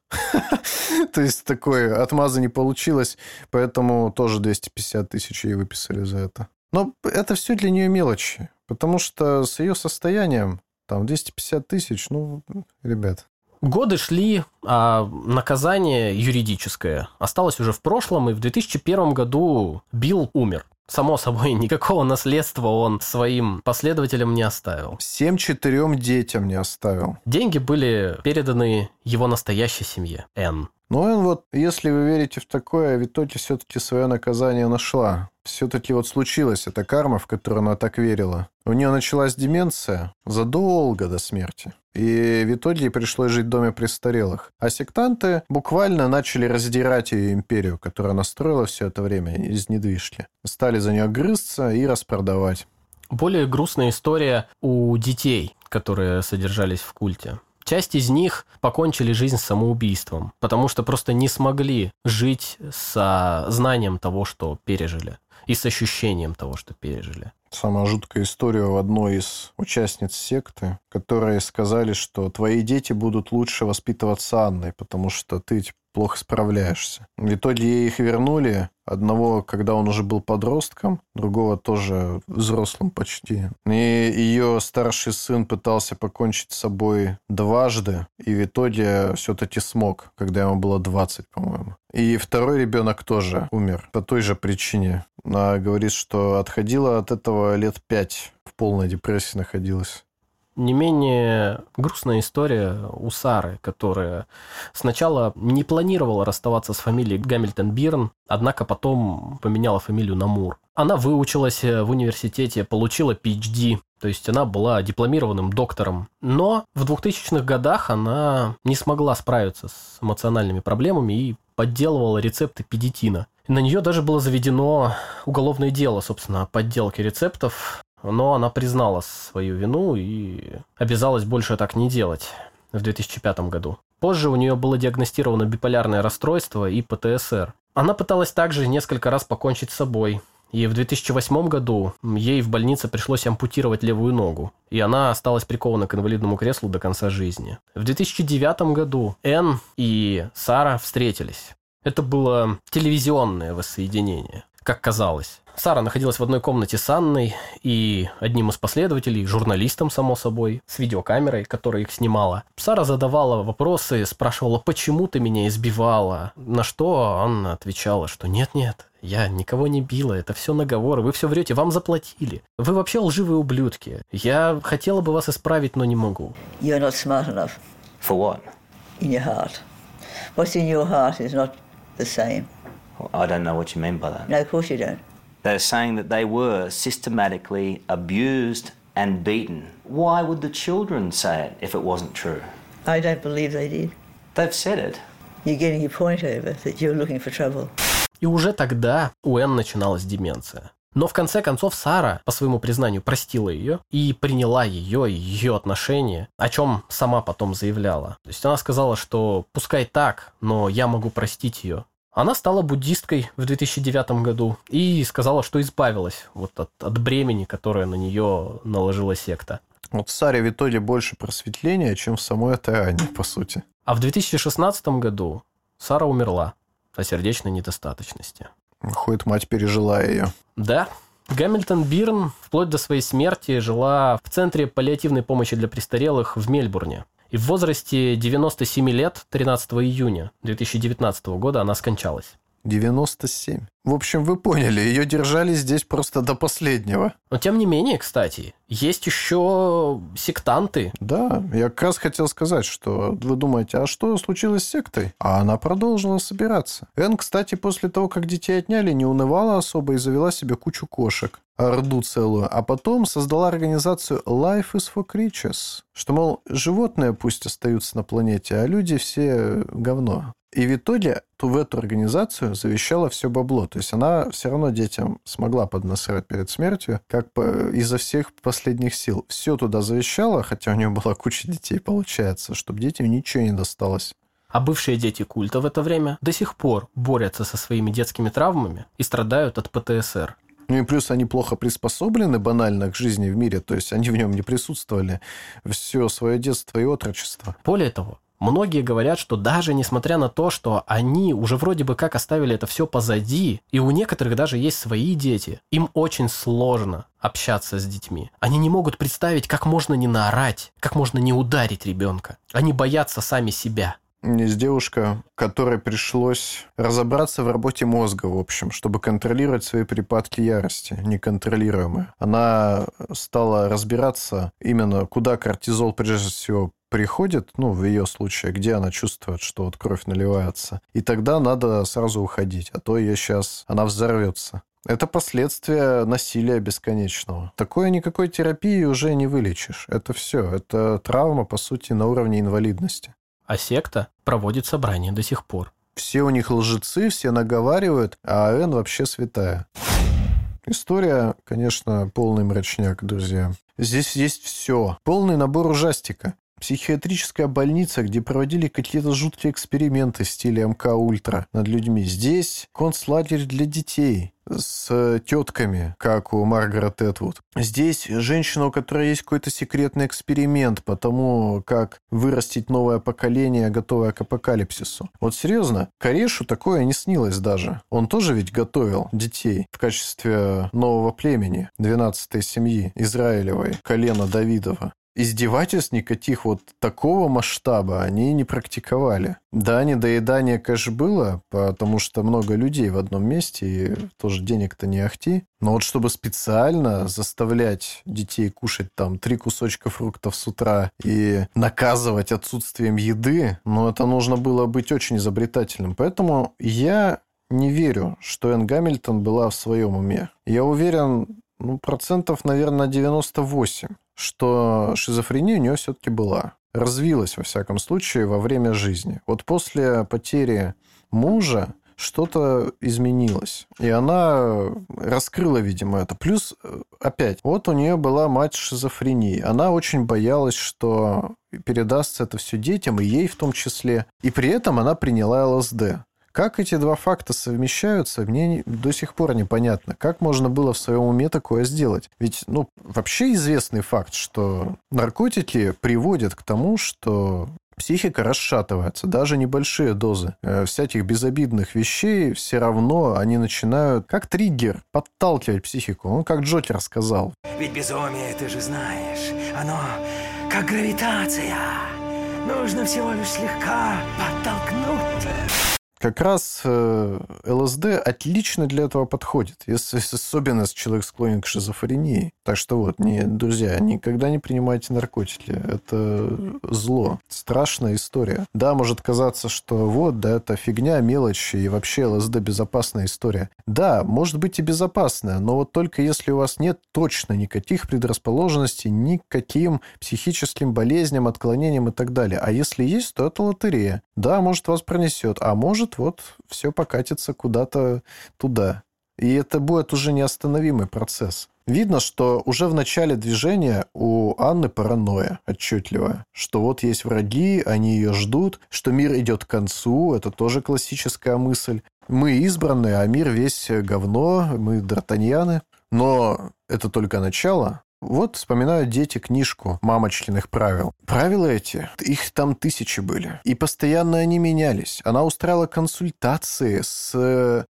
<laughs> То есть такое отмаза не получилось, поэтому тоже 250 тысяч ей выписали за это. Но это все для нее мелочи, потому что с ее состоянием там 250 тысяч, ну, ребят, Годы шли, а наказание юридическое осталось уже в прошлом, и в 2001 году Билл умер. Само собой, <laughs> никакого наследства он своим последователям не оставил. Всем четырем детям не оставил. Деньги были переданы его настоящей семье, Энн. Ну, он вот, если вы верите в такое, Витоти все-таки свое наказание нашла. Все-таки вот случилась эта карма, в которую она так верила. У нее началась деменция задолго до смерти. И в итоге пришлось жить в доме престарелых. А сектанты буквально начали раздирать ее империю, которую она строила все это время из недвижки. Стали за нее грызться и распродавать. Более грустная история у детей, которые содержались в культе. Часть из них покончили жизнь самоубийством, потому что просто не смогли жить со знанием того, что пережили и с ощущением того, что пережили. Самая жуткая история в одной из участниц секты, которые сказали, что твои дети будут лучше воспитываться Анной, потому что ты типа, плохо справляешься. В итоге ей их вернули. Одного, когда он уже был подростком, другого тоже взрослым почти. И ее старший сын пытался покончить с собой дважды, и в итоге все-таки смог, когда ему было 20, по-моему. И второй ребенок тоже умер по той же причине. Она говорит, что отходила от этого лет пять, в полной депрессии находилась. Не менее грустная история у Сары, которая сначала не планировала расставаться с фамилией Гамильтон Бирн, однако потом поменяла фамилию на Мур. Она выучилась в университете, получила PhD, то есть она была дипломированным доктором. Но в 2000-х годах она не смогла справиться с эмоциональными проблемами и подделывала рецепты педитина. На нее даже было заведено уголовное дело, собственно, о подделке рецептов но она признала свою вину и обязалась больше так не делать в 2005 году. Позже у нее было диагностировано биполярное расстройство и ПТСР. Она пыталась также несколько раз покончить с собой. И в 2008 году ей в больнице пришлось ампутировать левую ногу, и она осталась прикована к инвалидному креслу до конца жизни. В 2009 году Энн и Сара встретились. Это было телевизионное воссоединение, как казалось. Сара находилась в одной комнате с Анной и одним из последователей, журналистом, само собой, с видеокамерой, которая их снимала. Сара задавала вопросы, спрашивала, почему ты меня избивала? На что Анна отвечала, что нет-нет, я никого не била, это все наговоры, вы все врете, вам заплатили. Вы вообще лживые ублюдки. Я хотела бы вас исправить, но не могу. You're not smart enough. For what? In your heart. What's in your heart is not the same. I don't know what you mean by that. No, of course you don't. They're saying that they were systematically abused and beaten. Why would the children say it if it wasn't true? I don't believe they did. They've said it. You're getting your point over that you're looking for trouble. И уже тогда у Энн начиналась деменция. Но в конце концов Сара, по своему признанию, простила ее и приняла ее и ее отношения, о чем сама потом заявляла. То есть она сказала, что пускай так, но я могу простить ее. Она стала буддисткой в 2009 году и сказала, что избавилась вот от, от бремени, которое на нее наложила секта. Вот в Саре в итоге больше просветления, чем в самой этой Анне, по сути. А в 2016 году Сара умерла от сердечной недостаточности. Хоть мать пережила ее. Да. Гамильтон Бирн вплоть до своей смерти жила в Центре паллиативной помощи для престарелых в Мельбурне. И в возрасте 97 лет, 13 июня 2019 года, она скончалась. 97. В общем, вы поняли, ее держали здесь просто до последнего. Но тем не менее, кстати, есть еще сектанты. Да, я как раз хотел сказать, что вы думаете, а что случилось с сектой? А она продолжила собираться. Эн, кстати, после того, как детей отняли, не унывала особо и завела себе кучу кошек орду целую, а потом создала организацию Life is for Creatures, что, мол, животные пусть остаются на планете, а люди все говно. И в итоге то в эту организацию завещала все бабло. То есть она все равно детям смогла поднасрать перед смертью, как изо всех последних сил. Все туда завещала, хотя у нее была куча детей, получается, чтобы детям ничего не досталось. А бывшие дети культа в это время до сих пор борются со своими детскими травмами и страдают от ПТСР. Ну и плюс они плохо приспособлены банально к жизни в мире, то есть они в нем не присутствовали все свое детство и отрочество. Более того, Многие говорят, что даже несмотря на то, что они уже вроде бы как оставили это все позади, и у некоторых даже есть свои дети, им очень сложно общаться с детьми. Они не могут представить, как можно не наорать, как можно не ударить ребенка. Они боятся сами себя. Есть девушка, которой пришлось разобраться в работе мозга, в общем, чтобы контролировать свои припадки ярости, неконтролируемые. Она стала разбираться именно, куда кортизол прежде всего приходит, ну, в ее случае, где она чувствует, что вот кровь наливается. И тогда надо сразу уходить, а то ее сейчас, она взорвется. Это последствия насилия бесконечного. Такое никакой терапии уже не вылечишь. Это все. Это травма, по сути, на уровне инвалидности. А секта проводит собрания до сих пор. Все у них лжецы, все наговаривают, а Н вообще святая. История, конечно, полный мрачняк, друзья. Здесь есть все. Полный набор ужастика. Психиатрическая больница, где проводили какие-то жуткие эксперименты в стиле МК Ультра над людьми. Здесь концлагерь для детей с тетками, как у Маргарет Этвуд. Здесь женщина, у которой есть какой-то секретный эксперимент по тому, как вырастить новое поколение, готовое к апокалипсису. Вот серьезно, Корешу такое не снилось даже. Он тоже ведь готовил детей в качестве нового племени, 12-й семьи Израилевой, колена Давидова издевательств никаких вот такого масштаба они не практиковали. Да, недоедание, конечно, было, потому что много людей в одном месте, и тоже денег-то не ахти. Но вот чтобы специально заставлять детей кушать там три кусочка фруктов с утра и наказывать отсутствием еды, ну, это нужно было быть очень изобретательным. Поэтому я не верю, что Энн Гамильтон была в своем уме. Я уверен, ну, процентов, наверное, 98 что шизофрения у нее все-таки была. Развилась, во всяком случае, во время жизни. Вот после потери мужа что-то изменилось. И она раскрыла, видимо, это. Плюс, опять, вот у нее была мать шизофрении. Она очень боялась, что передастся это все детям, и ей в том числе. И при этом она приняла ЛСД. Как эти два факта совмещаются, мне до сих пор непонятно. Как можно было в своем уме такое сделать? Ведь, ну, вообще известный факт, что наркотики приводят к тому, что психика расшатывается, даже небольшие дозы э, всяких безобидных вещей, все равно они начинают, как триггер, подталкивать психику. Ну, как Джокер сказал. Ведь безумие, ты же знаешь, оно как гравитация. Нужно всего лишь слегка подтолкнуть. Как раз э, ЛСД отлично для этого подходит, если особенно если человек склонен к шизофрении. Так что вот, не, друзья, никогда не принимайте наркотики. Это зло. Страшная история. Да, может казаться, что вот, да, это фигня, мелочь, и вообще ЛСД безопасная история. Да, может быть и безопасная, но вот только если у вас нет точно никаких предрасположенностей никаким психическим болезням, отклонениям и так далее. А если есть, то это лотерея. Да, может вас пронесет, а может может вот все покатится куда-то туда. И это будет уже неостановимый процесс. Видно, что уже в начале движения у Анны паранойя отчетливая, что вот есть враги, они ее ждут, что мир идет к концу, это тоже классическая мысль. Мы избранные, а мир весь говно, мы д'Артаньяны. Но это только начало. Вот вспоминают дети книжку «Мамочкиных правил». Правила эти, их там тысячи были. И постоянно они менялись. Она устраивала консультации с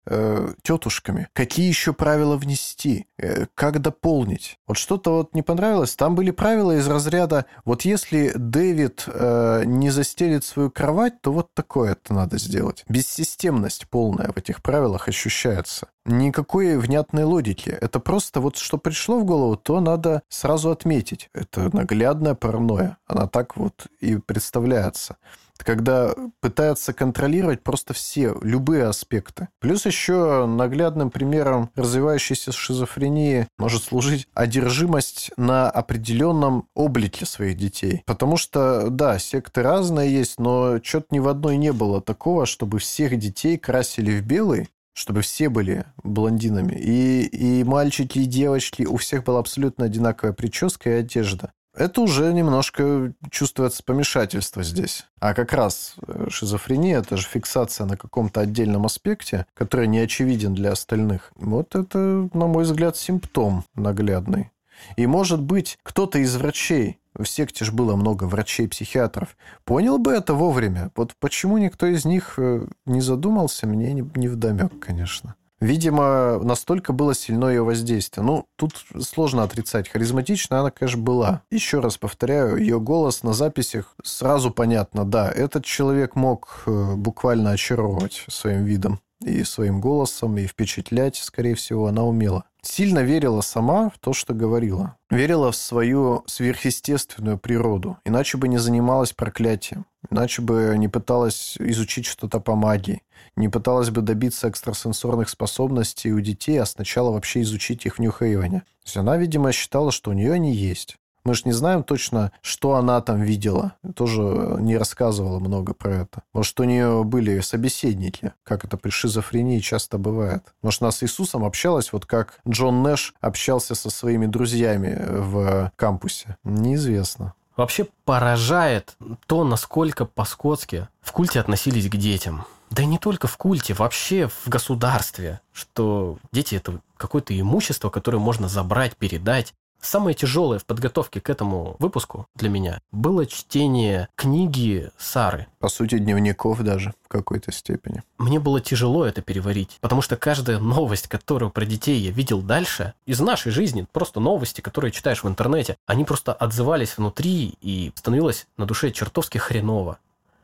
э, тетушками. Какие еще правила внести? Э, как дополнить? Вот что-то вот не понравилось. Там были правила из разряда, вот если Дэвид э, не застелит свою кровать, то вот такое это надо сделать. Бессистемность полная в этих правилах ощущается никакой внятной логики. Это просто вот что пришло в голову, то надо сразу отметить. Это наглядная паранойя. Она так вот и представляется когда пытается контролировать просто все, любые аспекты. Плюс еще наглядным примером развивающейся шизофрении может служить одержимость на определенном облике своих детей. Потому что, да, секты разные есть, но что-то ни в одной не было такого, чтобы всех детей красили в белый, чтобы все были блондинами. И, и мальчики, и девочки, у всех была абсолютно одинаковая прическа и одежда. Это уже немножко чувствуется помешательство здесь. А как раз э, шизофрения – это же фиксация на каком-то отдельном аспекте, который не очевиден для остальных. Вот это, на мой взгляд, симптом наглядный. И, может быть, кто-то из врачей, в секте же было много врачей-психиатров, понял бы это вовремя. Вот почему никто из них э, не задумался, мне не, не вдомек, конечно. Видимо, настолько было сильно ее воздействие. Ну, тут сложно отрицать. Харизматичная она, конечно, была. Еще раз повторяю, ее голос на записях сразу понятно. Да, этот человек мог э, буквально очаровывать своим видом и своим голосом, и впечатлять, скорее всего, она умела сильно верила сама в то, что говорила. Верила в свою сверхъестественную природу, иначе бы не занималась проклятием, иначе бы не пыталась изучить что-то по магии, не пыталась бы добиться экстрасенсорных способностей у детей, а сначала вообще изучить их в Нью-Хейвене. То есть она, видимо, считала, что у нее они есть. Мы же не знаем точно, что она там видела. Тоже не рассказывала много про это. Может, у нее были собеседники, как это при шизофрении часто бывает. Может, она с Иисусом общалась, вот как Джон Нэш общался со своими друзьями в кампусе. Неизвестно. Вообще поражает то, насколько по-скотски в культе относились к детям. Да и не только в культе, вообще в государстве, что дети это какое-то имущество, которое можно забрать, передать. Самое тяжелое в подготовке к этому выпуску для меня было чтение книги Сары. По сути, дневников даже в какой-то степени. Мне было тяжело это переварить, потому что каждая новость, которую про детей я видел дальше, из нашей жизни, просто новости, которые читаешь в интернете, они просто отзывались внутри и становилось на душе чертовски хреново.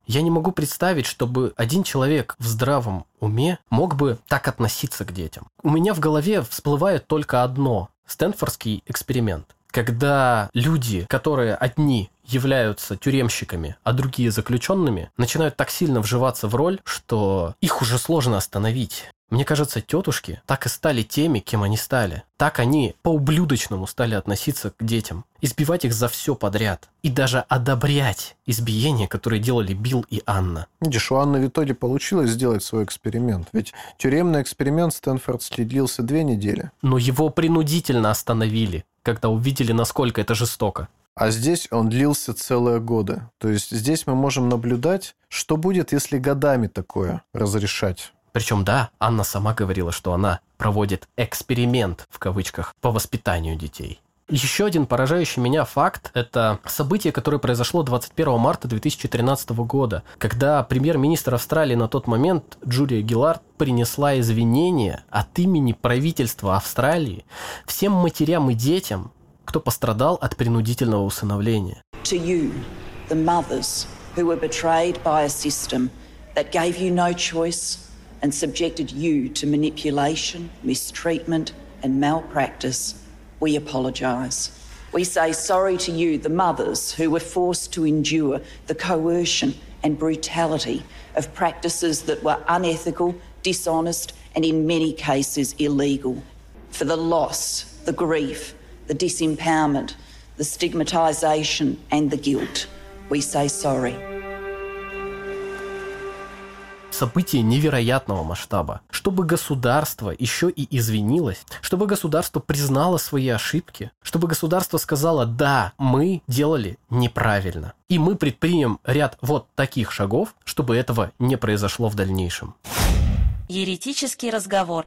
Я не могу представить, чтобы один человек в здравом уме мог бы так относиться к детям. У меня в голове всплывает только одно – Стэнфордский эксперимент. Когда люди, которые одни являются тюремщиками, а другие заключенными, начинают так сильно вживаться в роль, что их уже сложно остановить. Мне кажется, тетушки так и стали теми, кем они стали. Так они по-ублюдочному стали относиться к детям. Избивать их за все подряд. И даже одобрять избиения, которые делали Билл и Анна. Видишь, у Анны в итоге получилось сделать свой эксперимент. Ведь тюремный эксперимент Стэнфорд длился две недели. Но его принудительно остановили, когда увидели, насколько это жестоко. А здесь он длился целые годы. То есть здесь мы можем наблюдать, что будет, если годами такое разрешать. Причем, да, Анна сама говорила, что она проводит эксперимент, в кавычках, по воспитанию детей. Еще один поражающий меня факт – это событие, которое произошло 21 марта 2013 года, когда премьер-министр Австралии на тот момент Джулия Гиллард принесла извинения от имени правительства Австралии всем матерям и детям, кто пострадал от принудительного усыновления. To you, the mothers who were betrayed by a system that gave you no choice and subjected you to manipulation, mistreatment, and malpractice, we apologise. We say sorry to you, the mothers who were forced to endure the coercion and brutality of practices that were unethical, dishonest, and in many cases illegal. For the loss, the grief, the disempowerment, the stigmatisation, and the guilt, we say sorry. Событие невероятного масштаба. Чтобы государство еще и извинилось, чтобы государство признало свои ошибки, чтобы государство сказало, да, мы делали неправильно. И мы предпримем ряд вот таких шагов, чтобы этого не произошло в дальнейшем. Еретический разговор.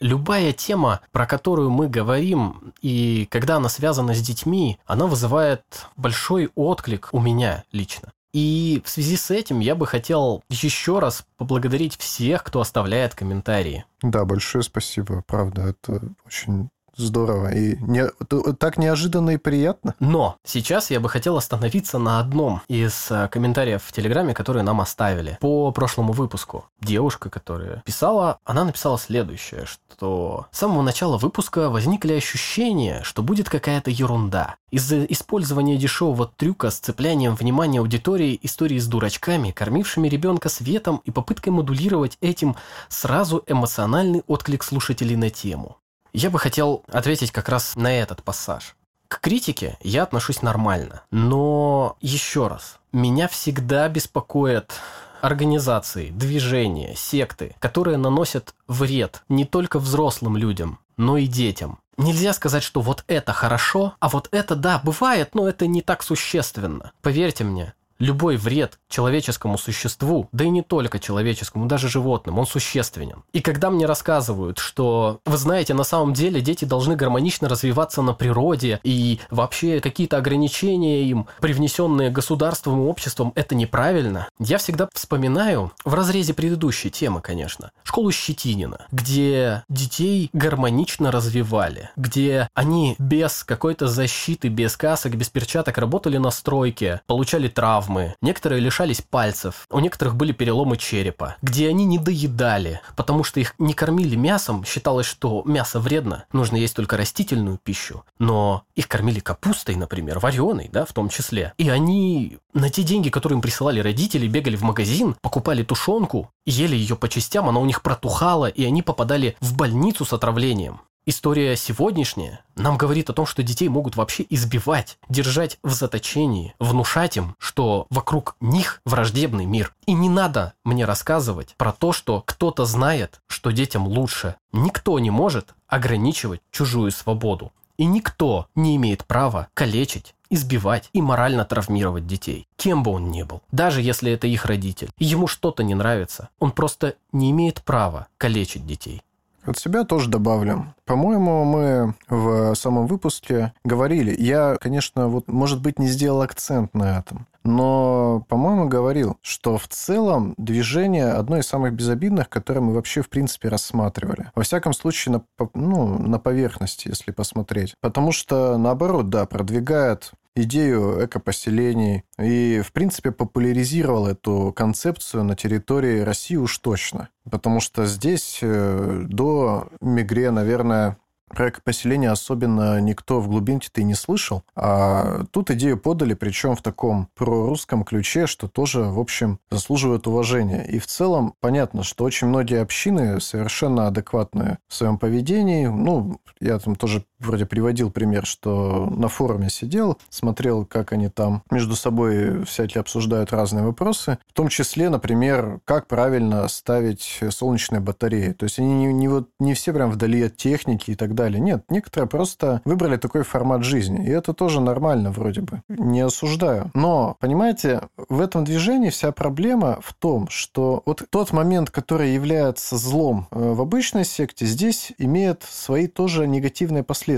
Любая тема, про которую мы говорим, и когда она связана с детьми, она вызывает большой отклик у меня лично. И в связи с этим я бы хотел еще раз поблагодарить всех, кто оставляет комментарии. Да, большое спасибо, правда, это очень Здорово. И не, так неожиданно и приятно. Но сейчас я бы хотел остановиться на одном из э, комментариев в Телеграме, которые нам оставили по прошлому выпуску. Девушка, которая писала, она написала следующее, что с самого начала выпуска возникли ощущения, что будет какая-то ерунда. Из-за использования дешевого трюка с цеплянием внимания аудитории истории с дурачками, кормившими ребенка светом и попыткой модулировать этим сразу эмоциональный отклик слушателей на тему. Я бы хотел ответить как раз на этот пассаж. К критике я отношусь нормально, но еще раз, меня всегда беспокоят организации, движения, секты, которые наносят вред не только взрослым людям, но и детям. Нельзя сказать, что вот это хорошо, а вот это, да, бывает, но это не так существенно. Поверьте мне, любой вред человеческому существу, да и не только человеческому, даже животным, он существенен. И когда мне рассказывают, что, вы знаете, на самом деле дети должны гармонично развиваться на природе, и вообще какие-то ограничения им, привнесенные государством и обществом, это неправильно, я всегда вспоминаю, в разрезе предыдущей темы, конечно, школу Щетинина, где детей гармонично развивали, где они без какой-то защиты, без касок, без перчаток работали на стройке, получали травмы, некоторые лишь лишались пальцев, у некоторых были переломы черепа, где они не доедали, потому что их не кормили мясом, считалось, что мясо вредно, нужно есть только растительную пищу, но их кормили капустой, например, вареной, да, в том числе. И они на те деньги, которые им присылали родители, бегали в магазин, покупали тушенку, ели ее по частям, она у них протухала, и они попадали в больницу с отравлением. История сегодняшняя нам говорит о том, что детей могут вообще избивать, держать в заточении, внушать им, что вокруг них враждебный мир. И не надо мне рассказывать про то, что кто-то знает, что детям лучше. Никто не может ограничивать чужую свободу. И никто не имеет права калечить избивать и морально травмировать детей, кем бы он ни был. Даже если это их родитель, ему что-то не нравится, он просто не имеет права калечить детей. От себя тоже добавлю. По-моему, мы в самом выпуске говорили, я, конечно, вот, может быть, не сделал акцент на этом, но, по-моему, говорил, что в целом движение одно из самых безобидных, которое мы вообще, в принципе, рассматривали. Во всяком случае, на, ну, на поверхности, если посмотреть. Потому что, наоборот, да, продвигает идею экопоселений и, в принципе, популяризировал эту концепцию на территории России уж точно. Потому что здесь э, до Мигре, наверное, про поселение особенно никто в глубинке-то и не слышал. А тут идею подали, причем в таком прорусском ключе, что тоже, в общем, заслуживает уважения. И в целом понятно, что очень многие общины совершенно адекватные в своем поведении. Ну, я там тоже вроде приводил пример, что на форуме сидел, смотрел, как они там между собой всякие обсуждают разные вопросы. В том числе, например, как правильно ставить солнечные батареи. То есть они не, не, вот, не все прям вдали от техники и так далее. Нет, некоторые просто выбрали такой формат жизни. И это тоже нормально вроде бы. Не осуждаю. Но, понимаете, в этом движении вся проблема в том, что вот тот момент, который является злом э, в обычной секте, здесь имеет свои тоже негативные последствия.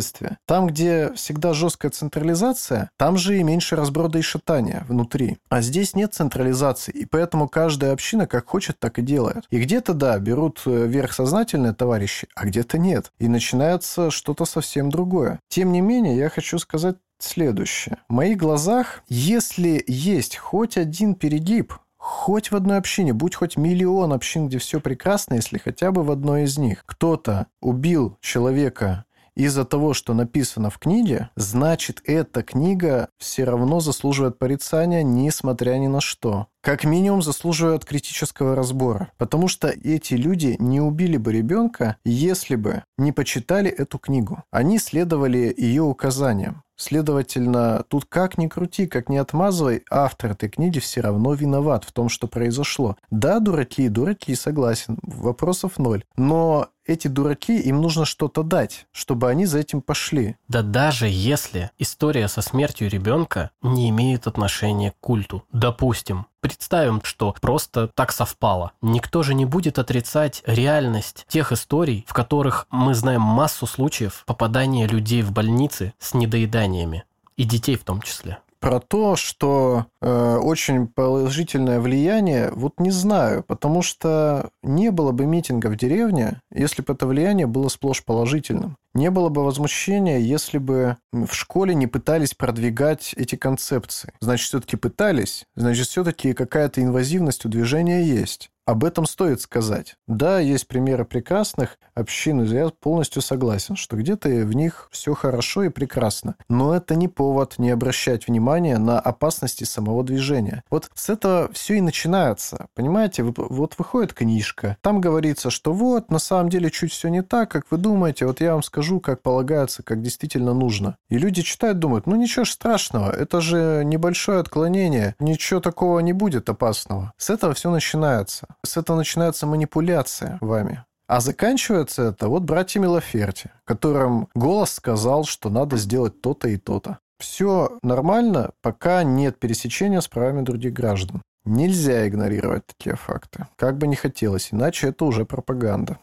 Там, где всегда жесткая централизация, там же и меньше разброда и шатания внутри. А здесь нет централизации, и поэтому каждая община как хочет, так и делает. И где-то, да, берут э, верх сознательные товарищи, а где-то нет. И начинается что-то совсем другое. Тем не менее, я хочу сказать следующее. В моих глазах, если есть хоть один перегиб, хоть в одной общине, будь хоть миллион общин, где все прекрасно, если хотя бы в одной из них кто-то убил человека из-за того, что написано в книге, значит, эта книга все равно заслуживает порицания, несмотря ни на что. Как минимум заслуживает критического разбора. Потому что эти люди не убили бы ребенка, если бы не почитали эту книгу. Они следовали ее указаниям. Следовательно, тут как ни крути, как ни отмазывай, автор этой книги все равно виноват в том, что произошло. Да, дураки, дураки, согласен, вопросов ноль. Но эти дураки, им нужно что-то дать, чтобы они за этим пошли. Да даже если история со смертью ребенка не имеет отношения к культу. Допустим, представим, что просто так совпало. Никто же не будет отрицать реальность тех историй, в которых мы знаем массу случаев попадания людей в больницы с недоеданиями. И детей в том числе про то, что э, очень положительное влияние, вот не знаю, потому что не было бы митинга в деревне, если бы это влияние было сплошь положительным. Не было бы возмущения, если бы в школе не пытались продвигать эти концепции. Значит, все-таки пытались, значит, все-таки какая-то инвазивность у движения есть. Об этом стоит сказать. Да, есть примеры прекрасных общин, и я полностью согласен, что где-то в них все хорошо и прекрасно. Но это не повод не обращать внимания на опасности самого движения. Вот с этого все и начинается. Понимаете, вот выходит книжка, там говорится, что вот, на самом деле чуть все не так, как вы думаете, вот я вам скажу, как полагается, как действительно нужно. И люди читают, думают, ну ничего страшного, это же небольшое отклонение, ничего такого не будет опасного. С этого все начинается с этого начинается манипуляция вами. А заканчивается это вот братьями Лаферти, которым голос сказал, что надо сделать то-то и то-то. Все нормально, пока нет пересечения с правами других граждан. Нельзя игнорировать такие факты, как бы не хотелось, иначе это уже пропаганда.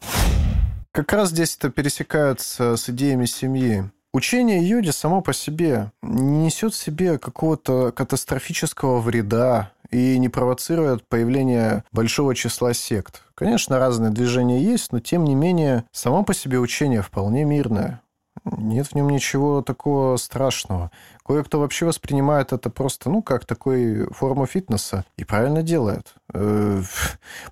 Как раз здесь это пересекается с идеями семьи. Учение йоди само по себе не несет в себе какого-то катастрофического вреда и не провоцирует появление большого числа сект. Конечно, разные движения есть, но тем не менее, само по себе учение вполне мирное. Нет в нем ничего такого страшного. Кое-кто вообще воспринимает это просто, ну, как такую форму фитнеса. И правильно делает. Э,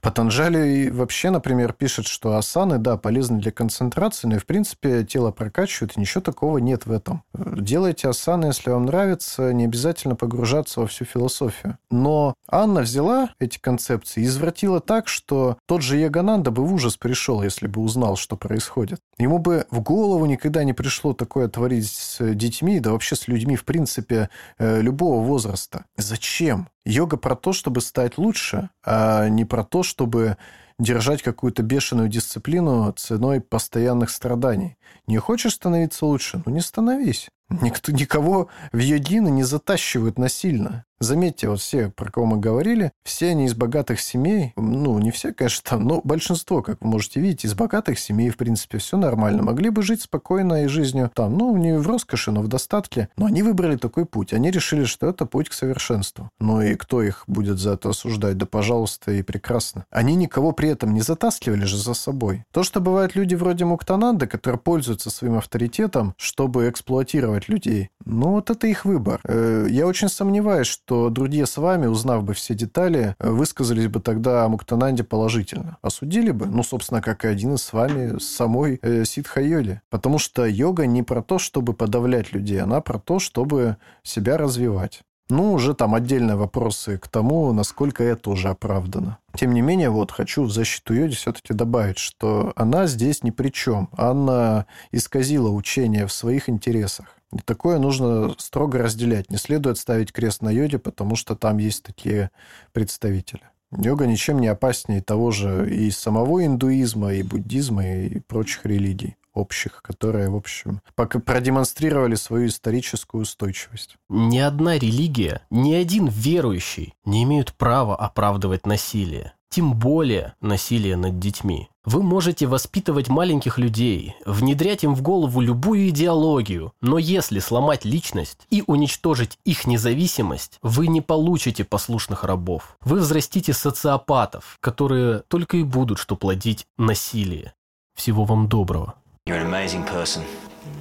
Патанжали вообще, например, пишет, что асаны, да, полезны для концентрации, но и, в принципе, тело прокачивают, и ничего такого нет в этом. Делайте асаны, если вам нравится, не обязательно погружаться во всю философию. Но Анна взяла эти концепции и извратила так, что тот же Ягананда бы в ужас пришел, если бы узнал, что происходит. Ему бы в голову никогда не пришло такое творить с детьми, да вообще с людьми, в принципе, э, любого возраста. Зачем? Йога про то, чтобы стать лучше, а не про то, чтобы держать какую-то бешеную дисциплину ценой постоянных страданий. Не хочешь становиться лучше? Ну, не становись. Никто, никого в йодины не затащивают насильно. Заметьте, вот все, про кого мы говорили, все они из богатых семей, ну, не все, конечно, там, но большинство, как вы можете видеть, из богатых семей, в принципе, все нормально. Могли бы жить спокойно и жизнью там, ну, не в роскоши, но в достатке. Но они выбрали такой путь. Они решили, что это путь к совершенству. Ну и кто их будет за это осуждать? Да, пожалуйста, и прекрасно. Они никого при этом не затаскивали же за собой. То, что бывают люди вроде Муктананды, которые пользуются своим авторитетом, чтобы эксплуатировать людей, ну, вот это их выбор. Э, я очень сомневаюсь, что другие с вами, узнав бы все детали, высказались бы тогда о Муктананде положительно. Осудили бы, ну, собственно, как и один из с вами, самой э, Ситха-йоги. Потому что йога не про то, чтобы подавлять людей, она про то, чтобы себя развивать. Ну, уже там отдельные вопросы к тому, насколько это уже оправдано. Тем не менее, вот хочу в защиту Йоди все-таки добавить, что она здесь ни при чем. Она исказила учение в своих интересах. И такое нужно строго разделять. Не следует ставить крест на йоде, потому что там есть такие представители. Йога ничем не опаснее того же и самого индуизма, и буддизма, и прочих религий общих, которые, в общем, пока продемонстрировали свою историческую устойчивость. Ни одна религия, ни один верующий не имеют права оправдывать насилие. Тем более насилие над детьми. Вы можете воспитывать маленьких людей, внедрять им в голову любую идеологию, но если сломать личность и уничтожить их независимость, вы не получите послушных рабов. Вы взрастите социопатов, которые только и будут что плодить насилие. Всего вам доброго. You're an amazing person.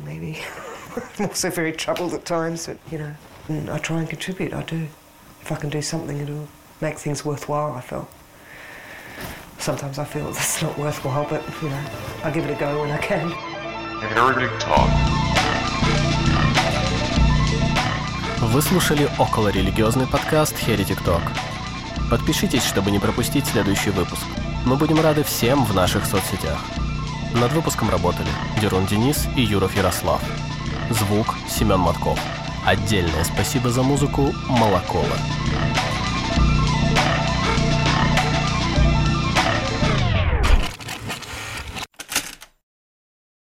Maybe. I'm also very troubled at times, but, you know, I try and contribute, I do. If I can do something, it'll make things worthwhile, I felt. Sometimes I feel it's not worthwhile, but, you know, I give it a go when I can. Heretic Talk. Вы слушали околорелигиозный подкаст Heretic Talk. Подпишитесь, чтобы не пропустить следующий выпуск. Мы будем рады всем в наших соцсетях. Над выпуском работали Дерун Денис и Юров Ярослав. Звук Семен Матков. Отдельное спасибо за музыку Молокола.